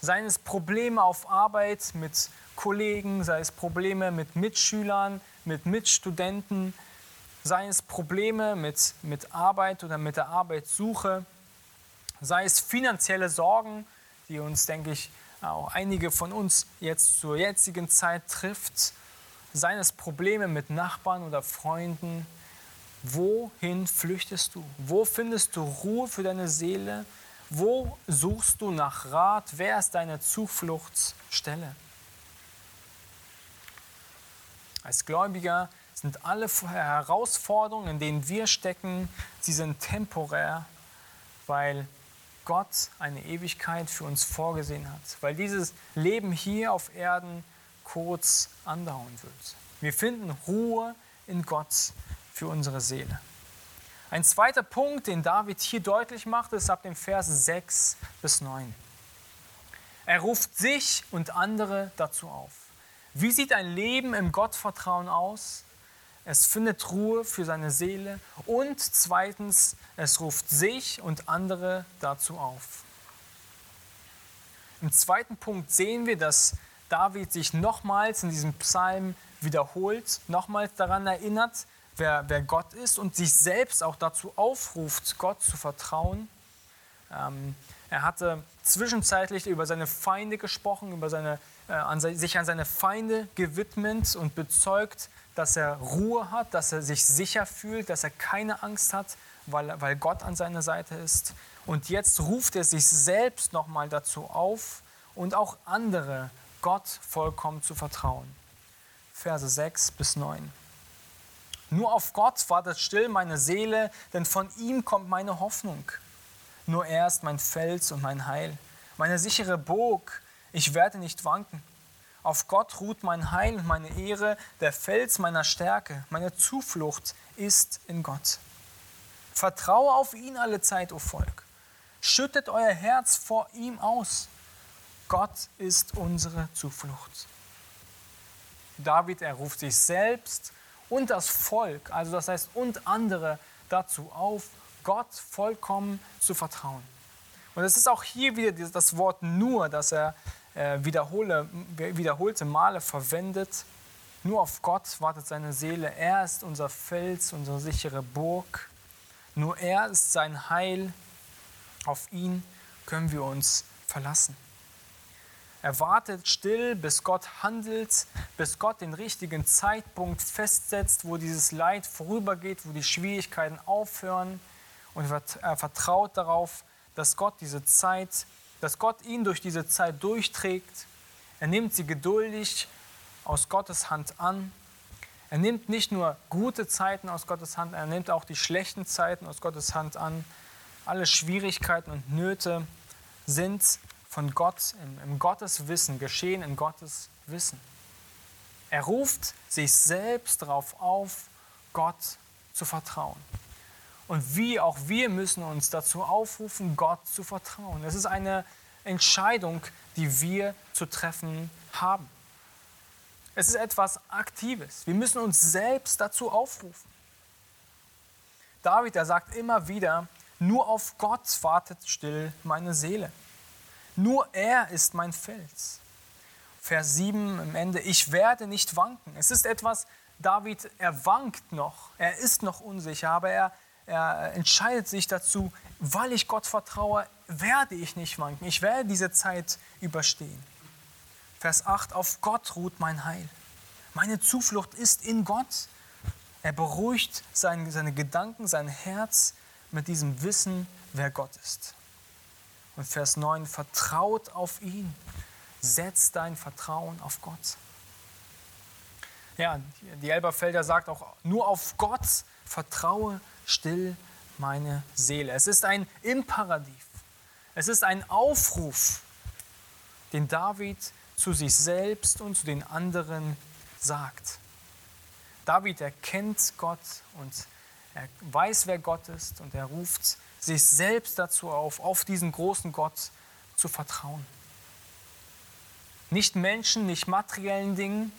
seien es Probleme auf Arbeit mit Kollegen, sei es Probleme mit Mitschülern, mit Mitstudenten, sei es Probleme mit, mit Arbeit oder mit der Arbeitssuche, sei es finanzielle Sorgen, die uns, denke ich, auch einige von uns jetzt zur jetzigen Zeit trifft, seien es Probleme mit Nachbarn oder Freunden. Wohin flüchtest du? Wo findest du Ruhe für deine Seele? Wo suchst du nach Rat? Wer ist deine Zufluchtsstelle? Als Gläubiger sind alle Herausforderungen, in denen wir stecken, sie sind temporär, weil Gott eine Ewigkeit für uns vorgesehen hat, weil dieses Leben hier auf Erden kurz andauern wird. Wir finden Ruhe in Gott für unsere Seele. Ein zweiter Punkt, den David hier deutlich macht, ist ab dem Vers 6 bis 9. Er ruft sich und andere dazu auf. Wie sieht ein Leben im Gottvertrauen aus? Es findet Ruhe für seine Seele und zweitens, es ruft sich und andere dazu auf. Im zweiten Punkt sehen wir, dass David sich nochmals in diesem Psalm wiederholt, nochmals daran erinnert, wer, wer Gott ist und sich selbst auch dazu aufruft, Gott zu vertrauen. Ähm, er hatte zwischenzeitlich über seine Feinde gesprochen, über seine, äh, an, sich an seine Feinde gewidmet und bezeugt, dass er Ruhe hat, dass er sich sicher fühlt, dass er keine Angst hat, weil, weil Gott an seiner Seite ist. Und jetzt ruft er sich selbst nochmal dazu auf und auch andere Gott vollkommen zu vertrauen. Verse 6 bis 9. Nur auf Gott wartet still meine Seele, denn von ihm kommt meine Hoffnung. Nur er ist mein Fels und mein Heil, meine sichere Burg, ich werde nicht wanken. Auf Gott ruht mein Heil und meine Ehre, der Fels meiner Stärke. Meine Zuflucht ist in Gott. Vertraue auf ihn alle Zeit, o Volk. Schüttet euer Herz vor ihm aus. Gott ist unsere Zuflucht. David, er ruft sich selbst und das Volk, also das heißt und andere dazu auf, Gott vollkommen zu vertrauen. Und es ist auch hier wieder das Wort nur, das er äh, wiederhole, wiederholte Male verwendet. Nur auf Gott wartet seine Seele. Er ist unser Fels, unsere sichere Burg. Nur er ist sein Heil. Auf ihn können wir uns verlassen. Er wartet still, bis Gott handelt, bis Gott den richtigen Zeitpunkt festsetzt, wo dieses Leid vorübergeht, wo die Schwierigkeiten aufhören. Und er vertraut darauf, dass Gott diese Zeit dass Gott ihn durch diese Zeit durchträgt. Er nimmt sie geduldig aus Gottes Hand an. Er nimmt nicht nur gute Zeiten aus Gottes Hand, er nimmt auch die schlechten Zeiten aus Gottes Hand an. Alle Schwierigkeiten und Nöte sind von Gott im, im Gottes Wissen, geschehen in Gottes Wissen. Er ruft sich selbst darauf auf, Gott zu vertrauen. Und wir, auch wir müssen uns dazu aufrufen, Gott zu vertrauen. Es ist eine Entscheidung, die wir zu treffen haben. Es ist etwas Aktives. Wir müssen uns selbst dazu aufrufen. David, er sagt immer wieder, nur auf Gott wartet still meine Seele. Nur er ist mein Fels. Vers 7 am Ende, ich werde nicht wanken. Es ist etwas, David, er wankt noch, er ist noch unsicher, aber er, er entscheidet sich dazu, weil ich Gott vertraue, werde ich nicht wanken. Ich werde diese Zeit überstehen. Vers 8, auf Gott ruht mein Heil. Meine Zuflucht ist in Gott. Er beruhigt seine, seine Gedanken, sein Herz mit diesem Wissen, wer Gott ist. Und Vers 9, vertraut auf ihn. Setz dein Vertrauen auf Gott. Ja, die Elberfelder sagt auch, nur auf Gott vertraue still meine Seele. Es ist ein Imperativ. Es ist ein Aufruf, den David zu sich selbst und zu den anderen sagt. David erkennt Gott und er weiß, wer Gott ist und er ruft sich selbst dazu auf, auf diesen großen Gott zu vertrauen. Nicht Menschen, nicht materiellen Dingen,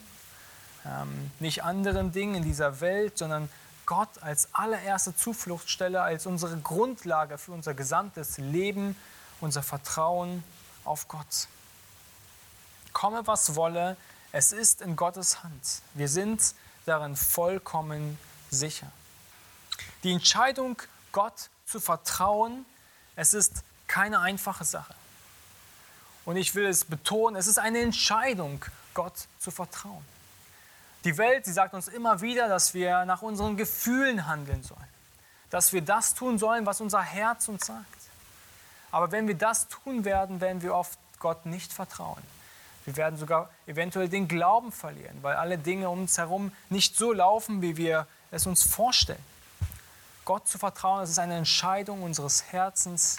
ähm, nicht anderen Dingen in dieser Welt, sondern Gott als allererste Zufluchtsstelle, als unsere Grundlage für unser gesamtes Leben, unser Vertrauen auf Gott. Komme, was wolle, es ist in Gottes Hand. Wir sind darin vollkommen sicher. Die Entscheidung, Gott zu vertrauen, es ist keine einfache Sache. Und ich will es betonen, es ist eine Entscheidung, Gott zu vertrauen. Die Welt, sie sagt uns immer wieder, dass wir nach unseren Gefühlen handeln sollen. Dass wir das tun sollen, was unser Herz uns sagt. Aber wenn wir das tun werden, werden wir oft Gott nicht vertrauen. Wir werden sogar eventuell den Glauben verlieren, weil alle Dinge um uns herum nicht so laufen, wie wir es uns vorstellen. Gott zu vertrauen, das ist eine Entscheidung unseres Herzens,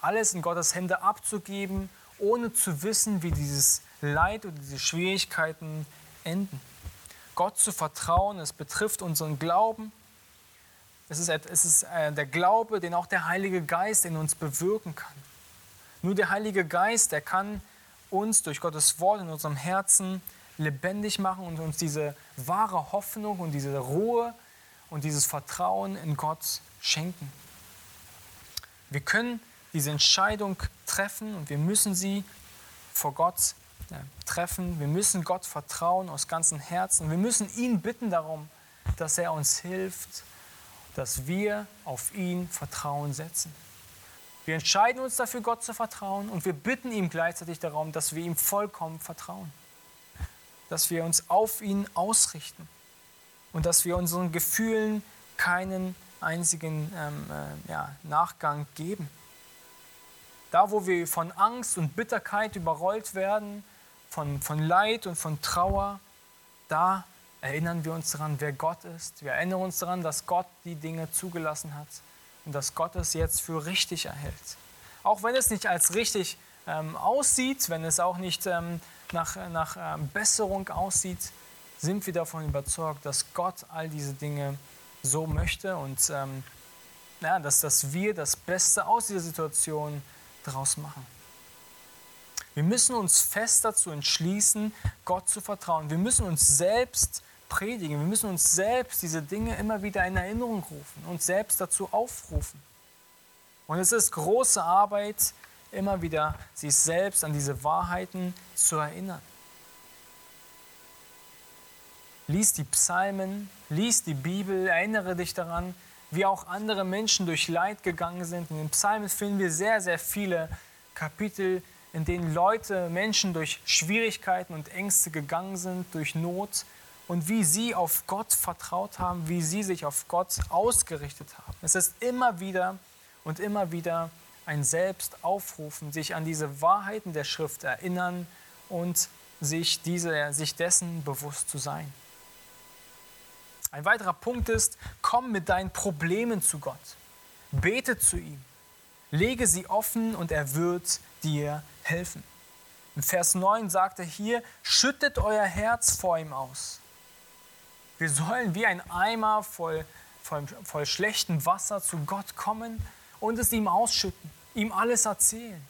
alles in Gottes Hände abzugeben, ohne zu wissen, wie dieses Leid oder diese Schwierigkeiten enden. Gott zu vertrauen, es betrifft unseren Glauben. Es ist, es ist äh, der Glaube, den auch der Heilige Geist in uns bewirken kann. Nur der Heilige Geist, der kann uns durch Gottes Wort in unserem Herzen lebendig machen und uns diese wahre Hoffnung und diese Ruhe und dieses Vertrauen in Gott schenken. Wir können diese Entscheidung treffen und wir müssen sie vor Gott treffen. Wir müssen Gott vertrauen aus ganzem Herzen. Wir müssen ihn bitten darum, dass er uns hilft, dass wir auf ihn Vertrauen setzen. Wir entscheiden uns dafür, Gott zu vertrauen und wir bitten ihm gleichzeitig darum, dass wir ihm vollkommen vertrauen. Dass wir uns auf ihn ausrichten und dass wir unseren Gefühlen keinen einzigen ähm, äh, ja, Nachgang geben. Da, wo wir von Angst und Bitterkeit überrollt werden, von, von Leid und von Trauer, da erinnern wir uns daran, wer Gott ist. Wir erinnern uns daran, dass Gott die Dinge zugelassen hat und dass Gott es jetzt für richtig erhält. Auch wenn es nicht als richtig ähm, aussieht, wenn es auch nicht ähm, nach, nach ähm, Besserung aussieht, sind wir davon überzeugt, dass Gott all diese Dinge so möchte und ähm, ja, dass, dass wir das Beste aus dieser Situation daraus machen. Wir müssen uns fest dazu entschließen, Gott zu vertrauen. Wir müssen uns selbst predigen. Wir müssen uns selbst diese Dinge immer wieder in Erinnerung rufen, uns selbst dazu aufrufen. Und es ist große Arbeit, immer wieder sich selbst an diese Wahrheiten zu erinnern. Lies die Psalmen, lies die Bibel, erinnere dich daran, wie auch andere Menschen durch Leid gegangen sind. In den Psalmen finden wir sehr, sehr viele Kapitel, in denen Leute, Menschen durch Schwierigkeiten und Ängste gegangen sind, durch Not und wie sie auf Gott vertraut haben, wie sie sich auf Gott ausgerichtet haben. Es ist immer wieder und immer wieder ein Selbstaufrufen, sich an diese Wahrheiten der Schrift erinnern und sich, diese, sich dessen bewusst zu sein. Ein weiterer Punkt ist, komm mit deinen Problemen zu Gott. Bete zu ihm. Lege sie offen und er wird dir helfen. In Vers 9 sagt er hier, schüttet euer Herz vor ihm aus. Wir sollen wie ein Eimer voll, voll, voll schlechtem Wasser zu Gott kommen und es ihm ausschütten, ihm alles erzählen.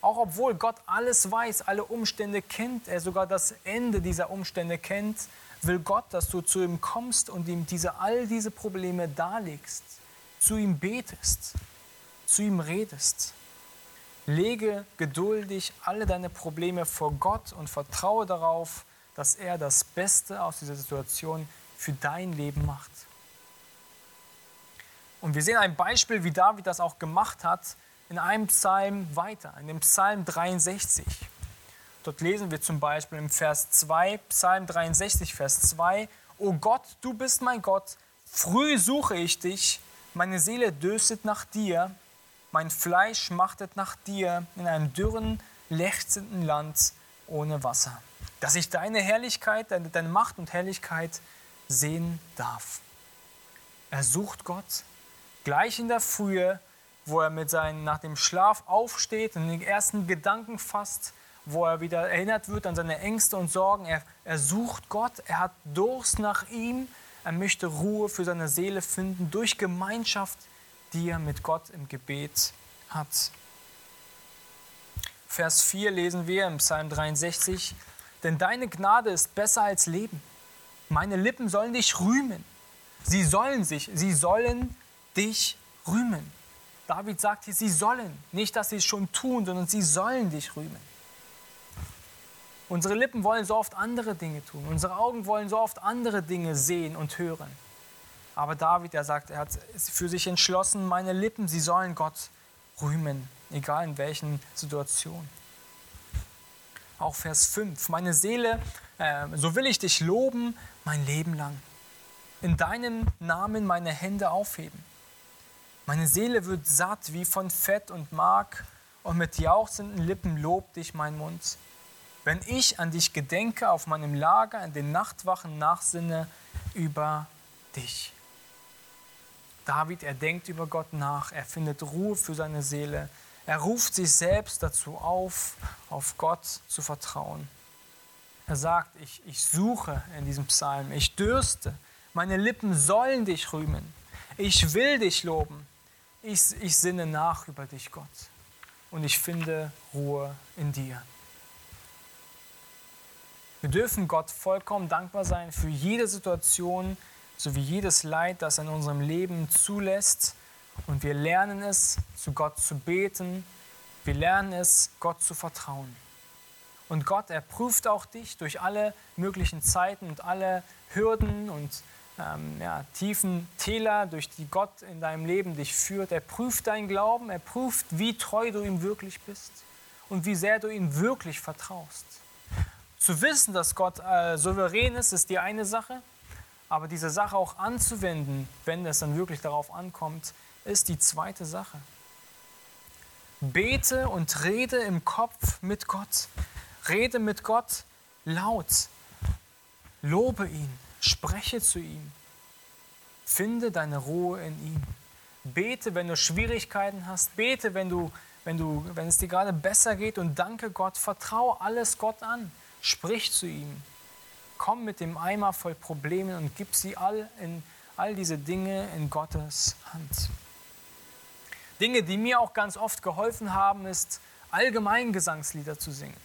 Auch obwohl Gott alles weiß, alle Umstände kennt, er sogar das Ende dieser Umstände kennt, will Gott, dass du zu ihm kommst und ihm diese, all diese Probleme darlegst, zu ihm betest, zu ihm redest. Lege geduldig alle deine Probleme vor Gott und vertraue darauf, dass er das Beste aus dieser Situation für dein Leben macht. Und wir sehen ein Beispiel, wie David das auch gemacht hat, in einem Psalm weiter, in dem Psalm 63. Dort lesen wir zum Beispiel im Vers 2, Psalm 63, Vers 2, O Gott, du bist mein Gott, früh suche ich dich, meine Seele dürstet nach dir, mein Fleisch schmachtet nach dir in einem dürren, lechzenden Land ohne Wasser, dass ich deine Herrlichkeit, deine, deine Macht und Herrlichkeit sehen darf. Er sucht Gott gleich in der Frühe, wo er mit seinen, nach dem Schlaf aufsteht und den ersten Gedanken fasst, wo er wieder erinnert wird an seine Ängste und Sorgen. Er, er sucht Gott, er hat Durst nach ihm, er möchte Ruhe für seine Seele finden durch Gemeinschaft die er mit Gott im Gebet hat. Vers 4 lesen wir im Psalm 63, denn deine Gnade ist besser als Leben. Meine Lippen sollen dich rühmen. Sie sollen sich, sie sollen dich rühmen. David sagt hier, sie sollen. Nicht, dass sie es schon tun, sondern sie sollen dich rühmen. Unsere Lippen wollen so oft andere Dinge tun. Unsere Augen wollen so oft andere Dinge sehen und hören. Aber David, er sagt, er hat für sich entschlossen, meine Lippen, sie sollen Gott rühmen, egal in welchen Situationen. Auch Vers 5, meine Seele, äh, so will ich dich loben mein Leben lang. In deinem Namen meine Hände aufheben. Meine Seele wird satt wie von Fett und Mark und mit jauchzenden Lippen lobt dich mein Mund. Wenn ich an dich gedenke, auf meinem Lager, in den Nachtwachen nachsinne über dich. David, er denkt über Gott nach, er findet Ruhe für seine Seele, er ruft sich selbst dazu auf, auf Gott zu vertrauen. Er sagt, ich, ich suche in diesem Psalm, ich dürste, meine Lippen sollen dich rühmen, ich will dich loben, ich, ich sinne nach über dich, Gott, und ich finde Ruhe in dir. Wir dürfen Gott vollkommen dankbar sein für jede Situation sowie jedes Leid, das er in unserem Leben zulässt. Und wir lernen es, zu Gott zu beten. Wir lernen es, Gott zu vertrauen. Und Gott, er prüft auch dich durch alle möglichen Zeiten und alle Hürden und ähm, ja, tiefen Täler, durch die Gott in deinem Leben dich führt. Er prüft deinen Glauben, er prüft, wie treu du ihm wirklich bist und wie sehr du ihm wirklich vertraust. Zu wissen, dass Gott äh, souverän ist, ist die eine Sache, aber diese Sache auch anzuwenden, wenn es dann wirklich darauf ankommt, ist die zweite Sache. Bete und rede im Kopf mit Gott. Rede mit Gott laut. Lobe ihn. Spreche zu ihm. Finde deine Ruhe in ihm. Bete, wenn du Schwierigkeiten hast. Bete, wenn, du, wenn, du, wenn es dir gerade besser geht. Und danke Gott. Vertraue alles Gott an. Sprich zu ihm. Komm mit dem Eimer voll Problemen und gib sie all, in, all diese Dinge in Gottes Hand. Dinge, die mir auch ganz oft geholfen haben, ist allgemein Gesangslieder zu singen.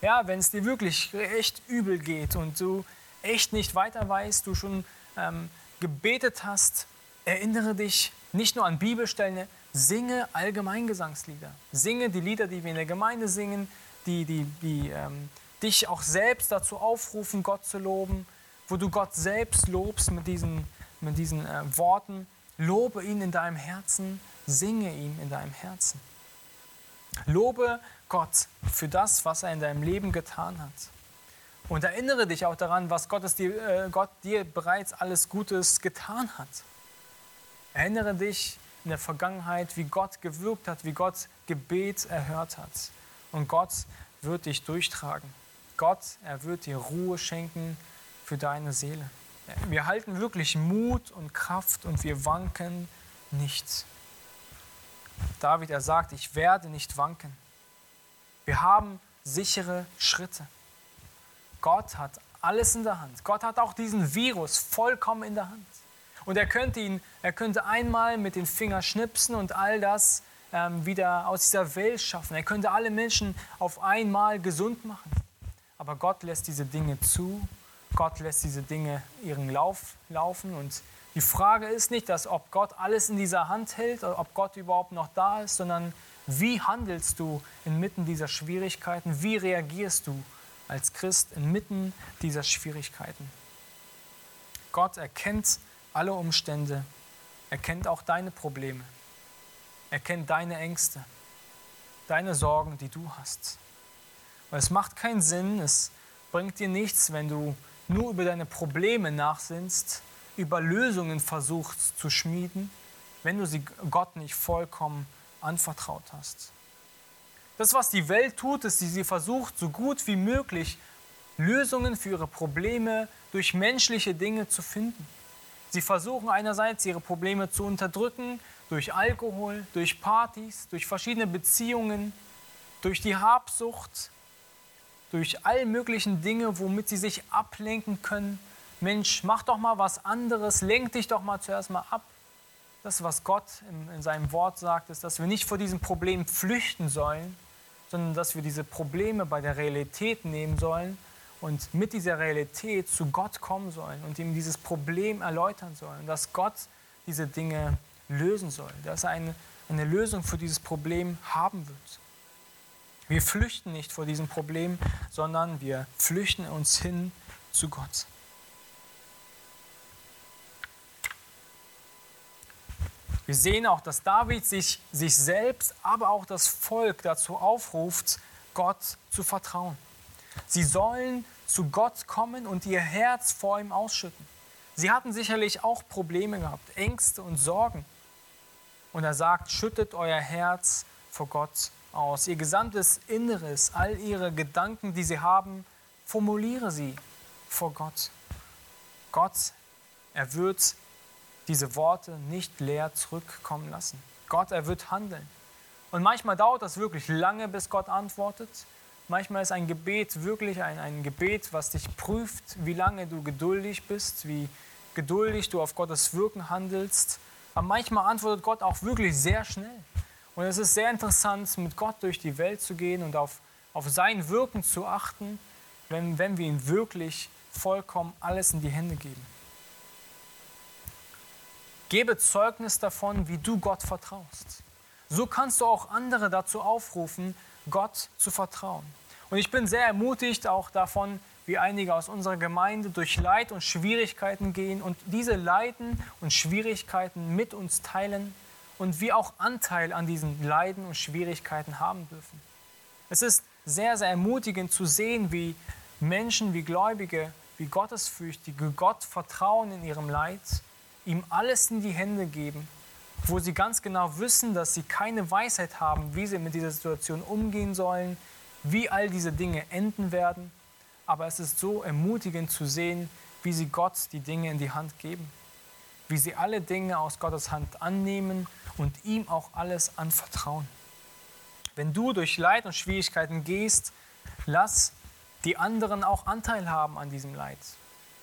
Ja, wenn es dir wirklich echt übel geht und du echt nicht weiter weißt, du schon ähm, gebetet hast, erinnere dich nicht nur an Bibelstellen, singe Allgemeingesangslieder. Singe die Lieder, die wir in der Gemeinde singen, die, die, die ähm, dich auch selbst dazu aufrufen, Gott zu loben, wo du Gott selbst lobst mit diesen, mit diesen äh, Worten. Lobe ihn in deinem Herzen, singe ihm in deinem Herzen. Lobe Gott für das, was er in deinem Leben getan hat. Und erinnere dich auch daran, was Gott, dir, äh, Gott dir bereits alles Gutes getan hat. Erinnere dich in der Vergangenheit, wie Gott gewirkt hat, wie Gott Gebet erhört hat. Und Gott wird dich durchtragen. Gott, er wird dir Ruhe schenken für deine Seele. Wir halten wirklich Mut und Kraft und wir wanken nicht. David, er sagt, ich werde nicht wanken. Wir haben sichere Schritte. Gott hat alles in der Hand. Gott hat auch diesen Virus vollkommen in der Hand. Und er könnte ihn, er könnte einmal mit den Fingern schnipsen und all das ähm, wieder aus dieser Welt schaffen. Er könnte alle Menschen auf einmal gesund machen. Aber Gott lässt diese Dinge zu. Gott lässt diese Dinge ihren Lauf laufen. Und die Frage ist nicht, dass ob Gott alles in dieser Hand hält oder ob Gott überhaupt noch da ist, sondern wie handelst du inmitten dieser Schwierigkeiten? Wie reagierst du als Christ inmitten dieser Schwierigkeiten? Gott erkennt alle Umstände, er kennt auch deine Probleme, er kennt deine Ängste, deine Sorgen, die du hast. Weil es macht keinen Sinn, es bringt dir nichts, wenn du nur über deine Probleme nachsinnst, über Lösungen versuchst zu schmieden, wenn du sie Gott nicht vollkommen anvertraut hast. Das, was die Welt tut, ist, sie versucht, so gut wie möglich Lösungen für ihre Probleme durch menschliche Dinge zu finden. Sie versuchen einerseits, ihre Probleme zu unterdrücken durch Alkohol, durch Partys, durch verschiedene Beziehungen, durch die Habsucht, durch all möglichen Dinge, womit sie sich ablenken können. Mensch, mach doch mal was anderes, lenk dich doch mal zuerst mal ab. Das, was Gott in, in seinem Wort sagt, ist, dass wir nicht vor diesem Problem flüchten sollen, sondern dass wir diese Probleme bei der Realität nehmen sollen und mit dieser Realität zu Gott kommen sollen und ihm dieses Problem erläutern sollen, dass Gott diese Dinge lösen soll, dass er eine, eine Lösung für dieses Problem haben wird. Wir flüchten nicht vor diesem Problem, sondern wir flüchten uns hin zu Gott. Wir sehen auch, dass David sich, sich selbst, aber auch das Volk dazu aufruft, Gott zu vertrauen. Sie sollen zu Gott kommen und ihr Herz vor ihm ausschütten. Sie hatten sicherlich auch Probleme gehabt, Ängste und Sorgen. Und er sagt, schüttet euer Herz vor Gott aus. Ihr gesamtes Inneres, all ihre Gedanken, die sie haben, formuliere sie vor Gott. Gott, er wird diese Worte nicht leer zurückkommen lassen. Gott, er wird handeln. Und manchmal dauert das wirklich lange, bis Gott antwortet. Manchmal ist ein Gebet wirklich ein, ein Gebet, was dich prüft, wie lange du geduldig bist, wie geduldig du auf Gottes Wirken handelst. Aber manchmal antwortet Gott auch wirklich sehr schnell. Und es ist sehr interessant, mit Gott durch die Welt zu gehen und auf, auf sein Wirken zu achten, wenn, wenn wir ihm wirklich vollkommen alles in die Hände geben. Gebe Zeugnis davon, wie du Gott vertraust. So kannst du auch andere dazu aufrufen, Gott zu vertrauen. Und ich bin sehr ermutigt auch davon, wie einige aus unserer Gemeinde durch Leid und Schwierigkeiten gehen und diese Leiden und Schwierigkeiten mit uns teilen und wir auch Anteil an diesen Leiden und Schwierigkeiten haben dürfen. Es ist sehr, sehr ermutigend zu sehen, wie Menschen, wie Gläubige, wie Gottesfürchtige Gott vertrauen in ihrem Leid ihm alles in die Hände geben, wo sie ganz genau wissen, dass sie keine Weisheit haben, wie sie mit dieser Situation umgehen sollen, wie all diese Dinge enden werden. Aber es ist so ermutigend zu sehen, wie sie Gott die Dinge in die Hand geben, wie sie alle Dinge aus Gottes Hand annehmen und ihm auch alles anvertrauen. Wenn du durch Leid und Schwierigkeiten gehst, lass die anderen auch Anteil haben an diesem Leid.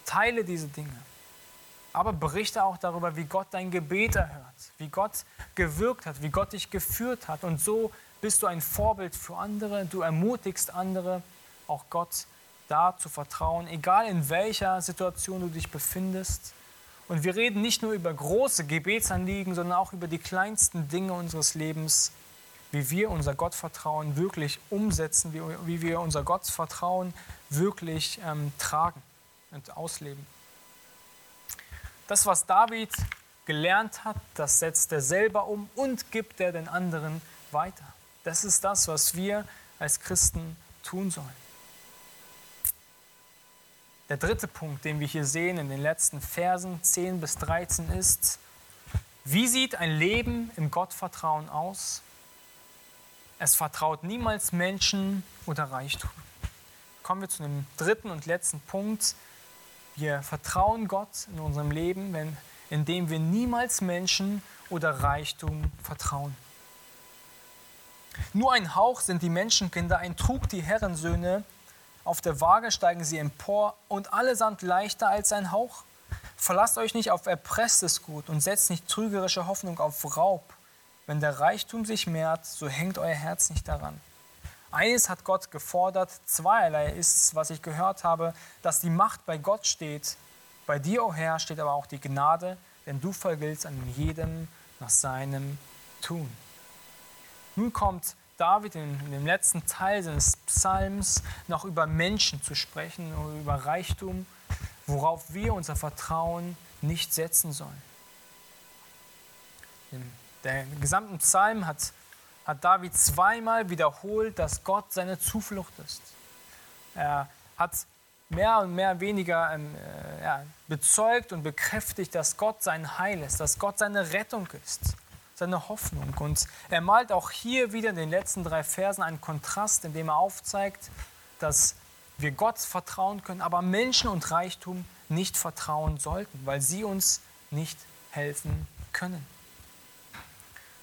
Teile diese Dinge aber berichte auch darüber, wie Gott dein Gebet erhört, wie Gott gewirkt hat, wie Gott dich geführt hat. Und so bist du ein Vorbild für andere, du ermutigst andere, auch Gott da zu vertrauen, egal in welcher Situation du dich befindest. Und wir reden nicht nur über große Gebetsanliegen, sondern auch über die kleinsten Dinge unseres Lebens, wie wir unser Gottvertrauen wirklich umsetzen, wie, wir unser Gottvertrauen wirklich ähm, tragen und ausleben. Das, was David gelernt hat, das setzt er selber um und gibt er den anderen weiter. Das ist das, was wir als Christen tun sollen. Der dritte Punkt, den wir hier sehen in den letzten Versen 10 bis 13 ist, wie sieht ein Leben im Gottvertrauen aus? Es vertraut niemals Menschen oder Reichtum. Kommen wir zu dem dritten und letzten Punkt, wir vertrauen Gott in unserem Leben, wenn, indem wir niemals Menschen oder Reichtum vertrauen. Nur ein Hauch sind die Menschenkinder, ein Trug die Herrensöhne. Auf der Waage steigen sie empor und allesamt leichter als ein Hauch. Verlasst euch nicht auf erpresstes Gut und setzt nicht trügerische Hoffnung auf Raub. Wenn der Reichtum sich mehrt, so hängt euer Herz nicht daran. Eines hat Gott gefordert, zweierlei ist es, was ich gehört habe, dass die Macht bei Gott steht. Bei dir, o oh Herr, steht aber auch die Gnade, denn du vergiltst an jedem nach seinem Tun. Nun kommt David in, in dem letzten Teil seines Psalms noch über Menschen zu sprechen, über Reichtum, worauf wir unser Vertrauen nicht setzen sollen. Der gesamte Psalm hat hat David zweimal wiederholt, dass Gott seine Zuflucht ist. Er hat mehr und mehr weniger ähm, äh, ja, bezeugt und bekräftigt, dass Gott sein Heil ist, dass Gott seine Rettung ist, seine Hoffnung. Und er malt auch hier wieder in den letzten drei Versen einen Kontrast, in dem er aufzeigt, dass wir Gott vertrauen können, aber Menschen und Reichtum nicht vertrauen sollten, weil sie uns nicht helfen können.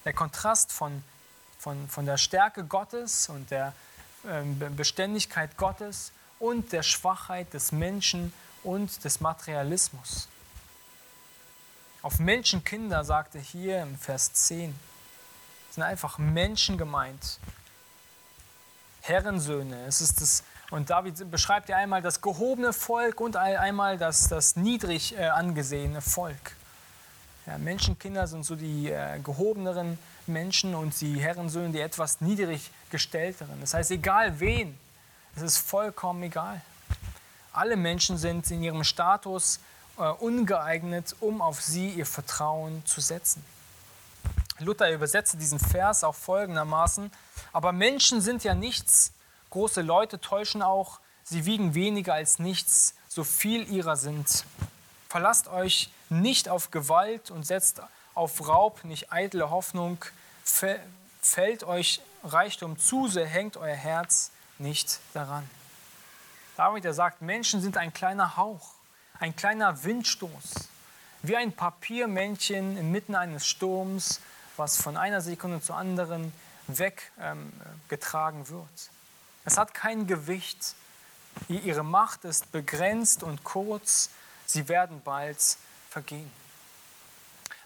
Der Kontrast von von, von der Stärke Gottes und der ähm, Beständigkeit Gottes und der Schwachheit des Menschen und des Materialismus. Auf Menschenkinder sagte hier im Vers 10, sind einfach Menschen gemeint. Herrensöhne. Es ist das, und David beschreibt ja einmal das gehobene Volk und einmal das, das niedrig äh, angesehene Volk. Ja, Menschenkinder sind so die äh, gehobeneren Menschen und die Herrensöhne die etwas niedrig gestellteren. Das heißt, egal wen, es ist vollkommen egal. Alle Menschen sind in ihrem Status äh, ungeeignet, um auf sie ihr Vertrauen zu setzen. Luther übersetzte diesen Vers auch folgendermaßen, aber Menschen sind ja nichts, große Leute täuschen auch, sie wiegen weniger als nichts, so viel ihrer sind. Verlasst euch nicht auf Gewalt und setzt auf Raub nicht eitle Hoffnung, fällt euch Reichtum zu, so hängt euer Herz nicht daran. David, er sagt, Menschen sind ein kleiner Hauch, ein kleiner Windstoß, wie ein Papiermännchen inmitten eines Sturms, was von einer Sekunde zur anderen weggetragen ähm, wird. Es hat kein Gewicht. Ihre Macht ist begrenzt und kurz. Sie werden bald vergehen.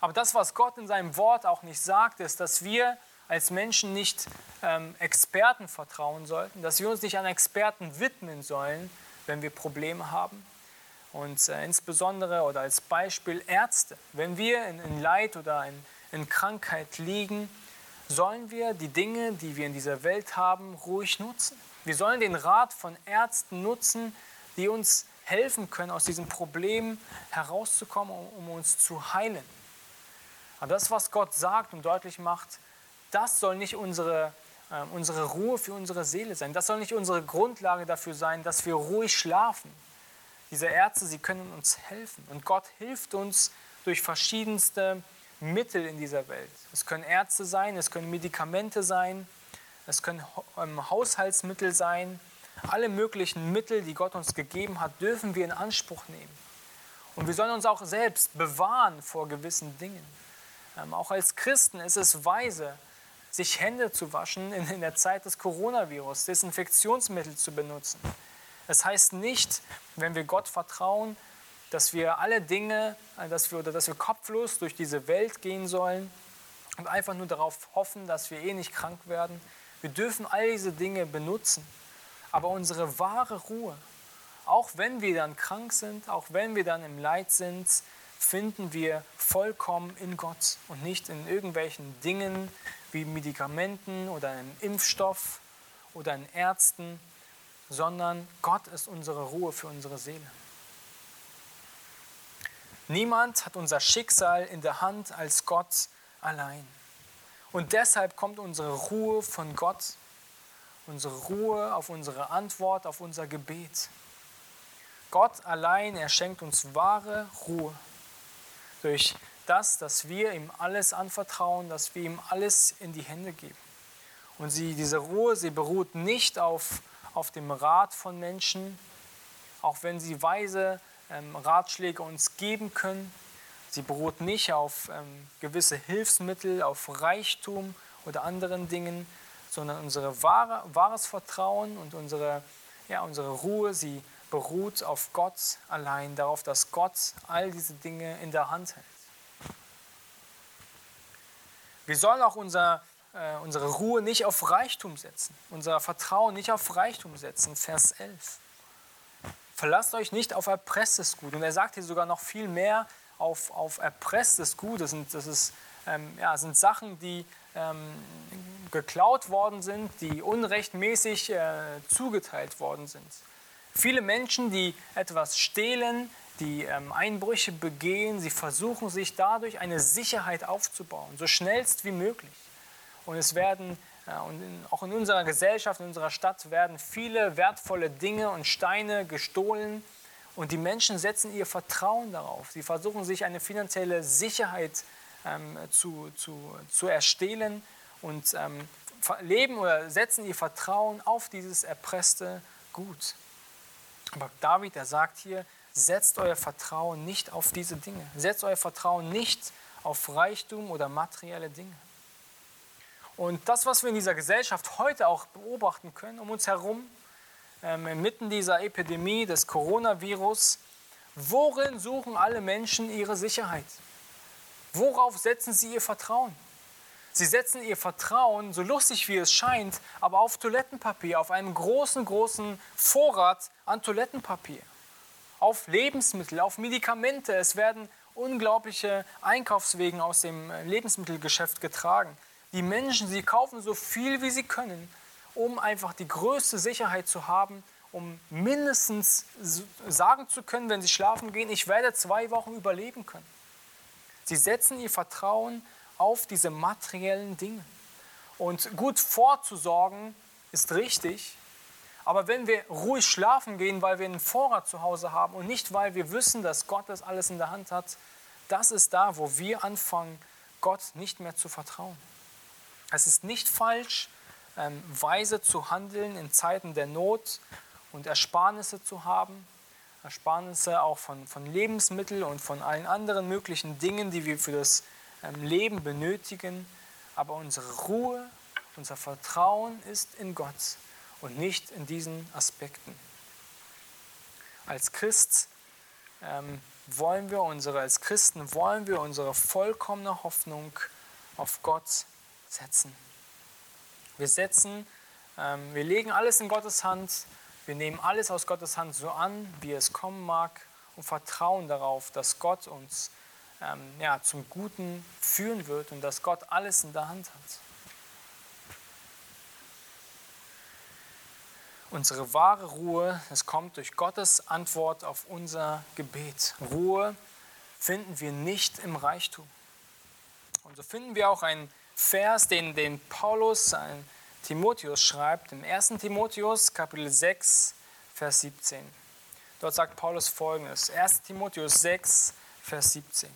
Aber das, was Gott in seinem Wort auch nicht sagt, ist, dass wir als Menschen nicht ähm, Experten vertrauen sollten, dass wir uns nicht an Experten widmen sollen, wenn wir Probleme haben. Und äh, insbesondere oder als Beispiel Ärzte. Wenn wir in, in Leid oder in, in Krankheit liegen, sollen wir die Dinge, die wir in dieser Welt haben, ruhig nutzen. Wir sollen den Rat von Ärzten nutzen, die uns helfen können, aus diesem Problem herauszukommen, um, um uns zu heilen. Aber das, was Gott sagt und deutlich macht, das soll nicht unsere, äh, unsere Ruhe für unsere Seele sein. Das soll nicht unsere Grundlage dafür sein, dass wir ruhig schlafen. Diese Ärzte, sie können uns helfen. Und Gott hilft uns durch verschiedenste Mittel in dieser Welt. Es können Ärzte sein, es können Medikamente sein, es können ähm, Haushaltsmittel sein. Alle möglichen Mittel, die Gott uns gegeben hat, dürfen wir in Anspruch nehmen. Und wir sollen uns auch selbst bewahren vor gewissen Dingen. Ähm, auch als Christen ist es weise, sich Hände zu waschen in, der Zeit des Coronavirus, Desinfektionsmittel zu benutzen. Das heißt nicht, wenn wir Gott vertrauen, dass wir alle Dinge, äh, dass wir, oder dass wir kopflos durch diese Welt gehen sollen und einfach nur darauf hoffen, dass wir eh nicht krank werden. Wir dürfen all diese Dinge benutzen, aber unsere wahre Ruhe, auch wenn wir dann krank sind, auch wenn wir dann im Leid sind, finden wir vollkommen in Gott und nicht in irgendwelchen Dingen wie Medikamenten oder einem Impfstoff oder in Ärzten, sondern Gott ist unsere Ruhe für unsere Seele. Niemand hat unser Schicksal in der Hand als Gott allein. Und deshalb kommt unsere Ruhe von Gott, unsere Ruhe auf unsere Antwort, auf unser Gebet. Gott allein, er schenkt uns wahre Ruhe durch das, dass wir ihm alles anvertrauen, dass wir ihm alles in die Hände geben. Und sie, diese Ruhe, sie beruht nicht auf, auf dem Rat von Menschen, auch wenn sie weise ähm, Ratschläge uns geben können. Sie beruht nicht auf ähm, gewisse Hilfsmittel, auf Reichtum oder anderen Dingen, sondern unser wahre, wahres Vertrauen und unsere, ja, unsere Ruhe, sie beruht auf Gott allein, darauf, dass Gott all diese Dinge in der Hand hält. Wir sollen auch unser, äh, unsere Ruhe nicht auf Reichtum setzen, unser Vertrauen nicht auf Reichtum setzen. Vers 11. Verlasst euch nicht auf erpresstes Gut. Und er sagt hier sogar noch viel mehr auf, auf erpresstes Gut. Das sind, das ist, ähm, ja, sind Sachen, die ähm, geklaut worden sind, die unrechtmäßig äh, zugeteilt worden sind. Viele Menschen, die etwas stehlen, die ähm, Einbrüche begehen, sie versuchen sich dadurch eine Sicherheit aufzubauen, so schnellst wie möglich. Und es werden ja, und in, auch in unserer Gesellschaft, in unserer Stadt werden viele wertvolle Dinge und Steine gestohlen und die Menschen setzen ihr Vertrauen darauf. Sie versuchen sich eine finanzielle Sicherheit ähm, zu, zu, zu erstehlen und ähm, leben oder setzen ihr Vertrauen auf dieses erpresste Gut. Aber David, er sagt hier, setzt euer Vertrauen nicht auf diese Dinge. Setzt euer Vertrauen nicht auf Reichtum oder materielle Dinge. Und das, was wir in dieser Gesellschaft heute auch beobachten können, um uns herum, ähm, inmitten dieser Epidemie des Coronavirus, worin suchen alle Menschen ihre Sicherheit? Worauf setzen sie ihr Vertrauen? Sie setzen ihr Vertrauen, so lustig wie es scheint, aber auf Toilettenpapier, auf einen großen, großen Vorrat an Toilettenpapier, auf Lebensmittel, auf Medikamente. Es werden unglaubliche Einkaufswegen aus dem Lebensmittelgeschäft getragen. Die Menschen, sie kaufen so viel, wie sie können, um einfach die größte Sicherheit zu haben, um mindestens sagen zu können, wenn sie schlafen gehen, ich werde zwei Wochen überleben können. Sie setzen ihr Vertrauen auf diese materiellen Dinge. Und gut vorzusorgen ist richtig, aber wenn wir ruhig schlafen gehen, weil wir einen Vorrat zu Hause haben und nicht, weil wir wissen, dass Gott das alles in der Hand hat, das ist da, wo wir anfangen, Gott nicht mehr zu vertrauen. Es ist nicht falsch, ähm, weise zu handeln in Zeiten der Not und Ersparnisse zu haben. Ersparnisse auch von, von Lebensmitteln und von allen anderen möglichen Dingen, die wir für das Leben benötigen. Aber unsere Ruhe, unser Vertrauen ist in Gott und nicht in diesen Aspekten. Als Christ ähm, wollen wir unsere, als Christen wollen wir unsere vollkommene Hoffnung auf Gott setzen. Wir setzen, ähm, wir legen alles in Gottes Hand, wir nehmen alles aus Gottes Hand so an, wie es kommen mag und vertrauen darauf, dass Gott uns ähm, ja, zum Guten führen wird und dass Gott alles in der Hand hat. Unsere wahre Ruhe, es kommt durch Gottes Antwort auf unser Gebet. Ruhe finden wir nicht im Reichtum. Und so finden wir auch einen Vers, den, den Paulus an Timotheus schreibt, im 1. Timotheus Kapitel 6, Vers 17. Dort sagt Paulus folgendes, 1. Timotheus 6, Vers 17.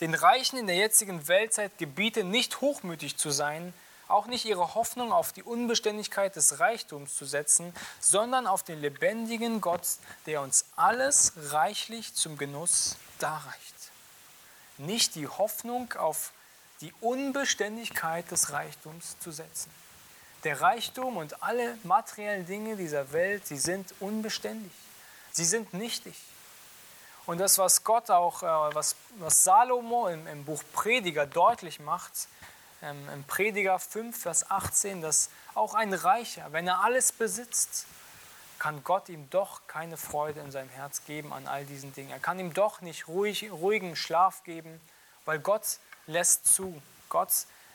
Den Reichen in der jetzigen Weltzeit gebiete nicht hochmütig zu sein, auch nicht ihre Hoffnung auf die Unbeständigkeit des Reichtums zu setzen, sondern auf den lebendigen Gott, der uns alles reichlich zum Genuss darreicht. Nicht die Hoffnung auf die Unbeständigkeit des Reichtums zu setzen. Der Reichtum und alle materiellen Dinge dieser Welt, sie sind unbeständig. Sie sind nichtig. Und das, was Gott auch, äh, was, was Salomo im, im Buch Prediger deutlich macht, ähm, im Prediger 5, Vers 18, dass auch ein Reicher, wenn er alles besitzt, kann Gott ihm doch keine Freude in seinem Herz geben an all diesen Dingen. Er kann ihm doch nicht ruhig, ruhigen Schlaf geben, weil Gott lässt zu. Gott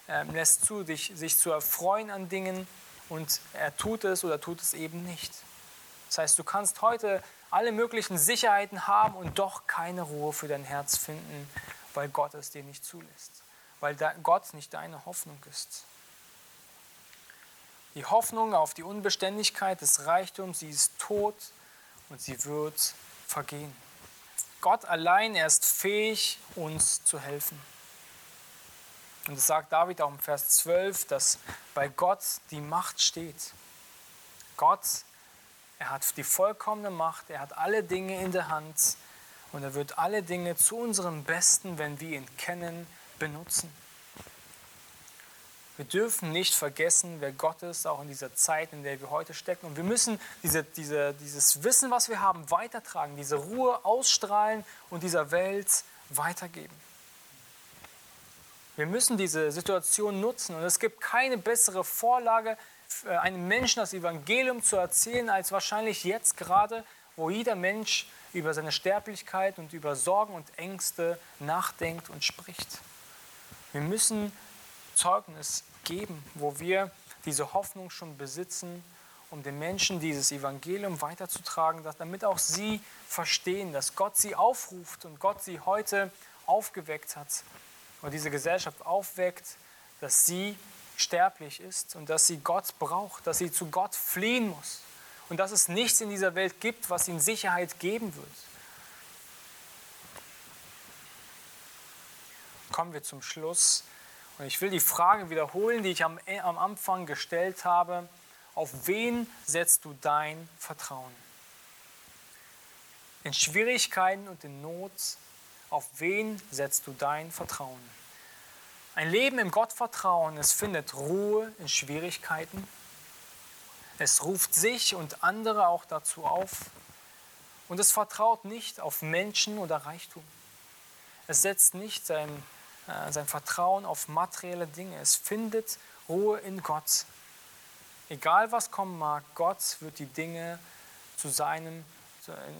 äh, lässt zu, dich, sich zu erfreuen an Dingen und er tut es oder tut es eben nicht. Das heißt, du kannst heute alle möglichen Sicherheiten haben und doch keine Ruhe für dein Herz finden, weil Gott es dir nicht zulässt weil Gott nicht deine Hoffnung ist. Die Hoffnung auf die Unbeständigkeit des Reichtums, sie ist tot und sie wird vergehen. Gott allein, er ist fähig, uns zu helfen. Und es sagt David auch im Vers 12, dass bei Gott die Macht steht. Gott, er hat die vollkommene Macht, er hat alle Dinge in der Hand und er wird alle Dinge zu unserem Besten, wenn wir ihn kennen, benutzen. Wir dürfen nicht vergessen, wer Gott ist, auch in dieser Zeit, in der wir heute stecken. Und wir müssen diese, diese, dieses Wissen, was wir haben, weitertragen, diese Ruhe ausstrahlen und dieser Welt weitergeben. Wir müssen diese Situation nutzen und es gibt keine bessere Vorlage, einem Menschen das Evangelium zu erzählen, als wahrscheinlich jetzt gerade, wo jeder Mensch über seine Sterblichkeit und über Sorgen und Ängste nachdenkt und spricht. Wir müssen Zeugnis geben, wo wir diese Hoffnung schon besitzen, um den Menschen dieses Evangelium weiterzutragen, damit auch sie verstehen, dass Gott sie aufruft und Gott sie heute aufgeweckt hat und diese Gesellschaft aufweckt, dass sie sterblich ist und dass sie Gott braucht, dass sie zu Gott fliehen muss und dass es nichts in dieser Welt gibt, was ihnen Sicherheit geben wird. kommen wir zum Schluss. Und ich will die Frage wiederholen, die ich am, am Anfang gestellt habe. Auf wen setzt du dein Vertrauen? In Schwierigkeiten und in Not, auf wen setzt du dein Vertrauen? Ein Leben im Gottvertrauen, es findet Ruhe in Schwierigkeiten. Es ruft sich und andere auch dazu auf. Und es vertraut nicht auf Menschen oder Reichtum. Es setzt nicht sein äh, sein Vertrauen auf materielle Dinge. Es findet Ruhe in Gott. Egal was kommen mag, Gott wird die Dinge zu seinem,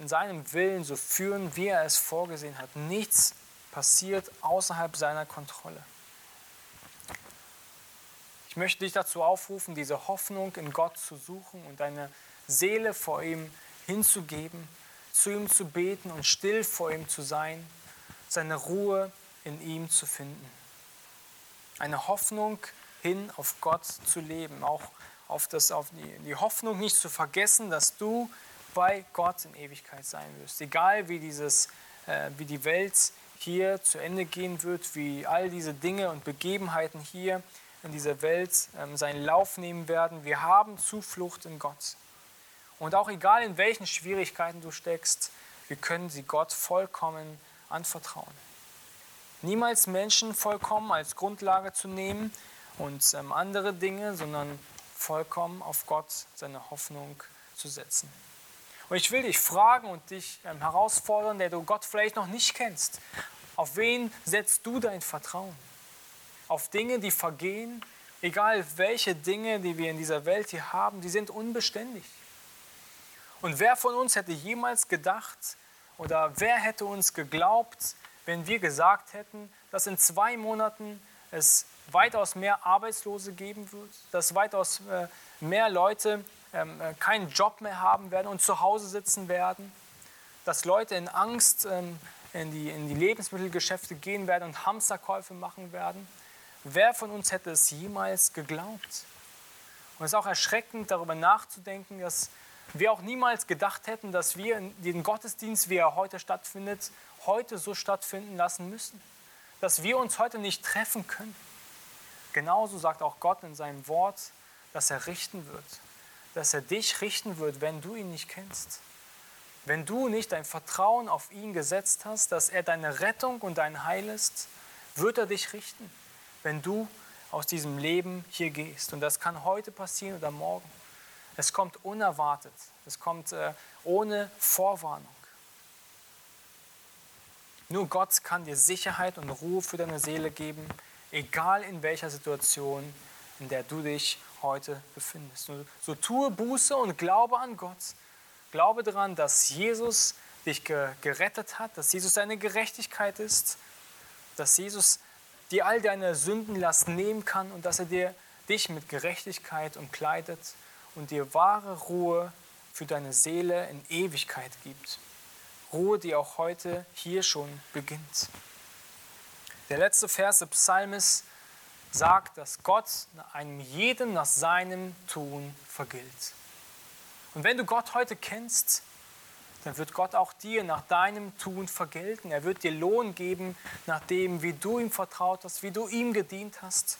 in seinem Willen so führen, wie er es vorgesehen hat. Nichts passiert außerhalb seiner Kontrolle. Ich möchte dich dazu aufrufen, diese Hoffnung in Gott zu suchen und deine Seele vor ihm hinzugeben, zu ihm zu beten und still vor ihm zu sein, seine Ruhe in ihm zu finden. Eine Hoffnung hin auf Gott zu leben, auch auf, das, auf die, die Hoffnung nicht zu vergessen, dass du bei Gott in Ewigkeit sein wirst. Egal wie, dieses, äh, wie die Welt hier zu Ende gehen wird, wie all diese Dinge und Begebenheiten hier in dieser Welt ähm, seinen Lauf nehmen werden, wir haben Zuflucht in Gott. Und auch egal in welchen Schwierigkeiten du steckst, wir können sie Gott vollkommen anvertrauen. Niemals Menschen vollkommen als Grundlage zu nehmen und ähm, andere Dinge, sondern vollkommen auf Gott seine Hoffnung zu setzen. Und ich will dich fragen und dich ähm, herausfordern, der du Gott vielleicht noch nicht kennst. Auf wen setzt du dein Vertrauen? Auf Dinge, die vergehen? Egal welche Dinge, die wir in dieser Welt hier haben, die sind unbeständig. Und wer von uns hätte jemals gedacht oder wer hätte uns geglaubt, wenn wir gesagt hätten, dass in zwei Monaten es weitaus mehr Arbeitslose geben wird, dass weitaus äh, mehr Leute ähm, äh, keinen Job mehr haben werden und zu Hause sitzen werden, dass Leute in Angst ähm, in, die, in die Lebensmittelgeschäfte gehen werden und Hamsterkäufe machen werden. Wer von uns hätte es jemals geglaubt? Und es ist auch erschreckend, darüber nachzudenken, dass wir auch niemals gedacht hätten, dass wir den Gottesdienst, wie er heute stattfindet, heute so stattfinden lassen müssen. Dass wir uns heute nicht treffen können. Genauso sagt auch Gott in seinem Wort, dass er richten wird. Dass er dich richten wird, wenn du ihn nicht kennst. Wenn du nicht dein Vertrauen auf ihn gesetzt hast, dass er deine Rettung und dein Heil ist, wird er dich richten, wenn du aus diesem Leben hier gehst. Und das kann heute passieren oder morgen. Es kommt unerwartet. Es kommt äh, ohne Vorwarnung. Nur Gott kann dir Sicherheit und Ruhe für deine Seele geben, egal in welcher Situation, in der du dich heute befindest. So, so tue Buße und glaube an Gott. Glaube daran, dass Jesus dich gerettet hat, dass Jesus deine Gerechtigkeit ist, dass Jesus dir all deine Sündenlast nehmen kann und dass er dir dich mit Gerechtigkeit umkleidet und dir wahre Ruhe für deine Seele in Ewigkeit gibt. Ruhe, die auch heute hier schon beginnt. Der letzte Vers des Psalmes sagt, dass Gott einem jeden nach seinem Tun vergilt. Und wenn du Gott heute kennst, dann wird Gott auch dir nach deinem Tun vergelten. Er wird dir Lohn geben, nach dem, wie du ihm vertraut hast, wie du ihm gedient hast.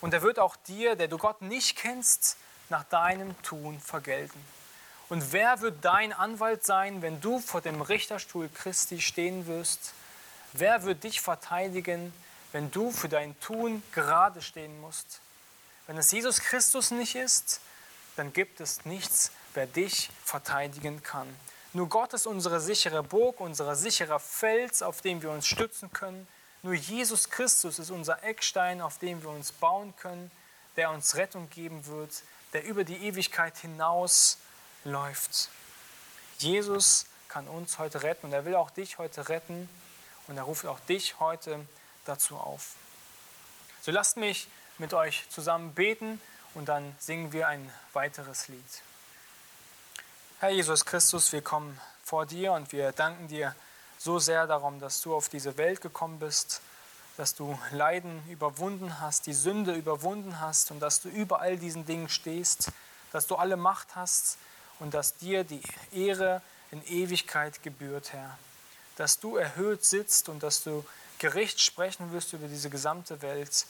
Und er wird auch dir, der du Gott nicht kennst, nach deinem Tun vergelten. Und wer wird dein Anwalt sein, wenn du vor dem Richterstuhl Christi stehen wirst? Wer wird dich verteidigen, wenn du für dein Tun gerade stehen musst? Wenn es Jesus Christus nicht ist, dann gibt es nichts, wer dich verteidigen kann. Nur Gott ist unsere sichere Burg, unser sicherer Fels, auf dem wir uns stützen können. Nur Jesus Christus ist unser Eckstein, auf dem wir uns bauen können, der uns Rettung geben wird, der über die Ewigkeit hinaus läuft. Jesus kann uns heute retten und er will auch dich heute retten und er ruft auch dich heute dazu auf. So lasst mich mit euch zusammen beten und dann singen wir ein weiteres Lied. Herr Jesus Christus, wir kommen vor dir und wir danken dir so sehr darum, dass du auf diese Welt gekommen bist, dass du Leiden überwunden hast, die Sünde überwunden hast und dass du über all diesen Dingen stehst, dass du alle Macht hast und dass dir die Ehre in Ewigkeit gebührt, Herr. Dass du erhöht sitzt und dass du Gericht sprechen wirst über diese gesamte Welt.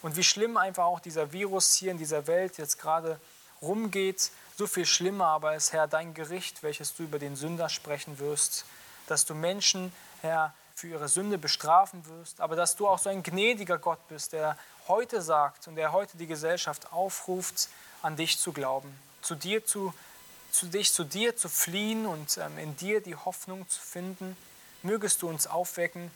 Und wie schlimm einfach auch dieser Virus hier in dieser Welt jetzt gerade rumgeht, so viel schlimmer aber ist, Herr, dein Gericht, welches du über den Sünder sprechen wirst, dass du Menschen, Herr, für ihre Sünde bestrafen wirst, aber dass du auch so ein gnädiger Gott bist, der heute sagt und der heute die Gesellschaft aufruft, an dich zu glauben, zu dir zu zu dich, zu dir zu fliehen und ähm, in dir die Hoffnung zu finden. Mögest du uns aufwecken,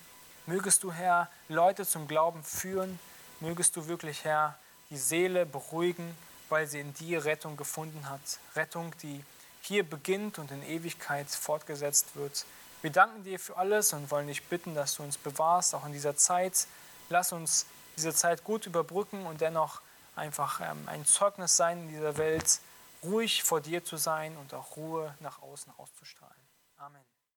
Mögest du, Herr, Leute zum Glauben führen. Mögest du wirklich, Herr, die Seele beruhigen, weil sie in dir Rettung gefunden hat. Rettung, die hier beginnt und in Ewigkeit fortgesetzt wird. Wir danken dir für alles und wollen dich bitten, dass du uns bewahrst, auch in dieser Zeit. Lass uns diese Zeit gut überbrücken und dennoch einfach ähm, ein Zeugnis sein in dieser Welt, ruhig vor dir zu sein und auch Ruhe nach außen auszustrahlen. Amen.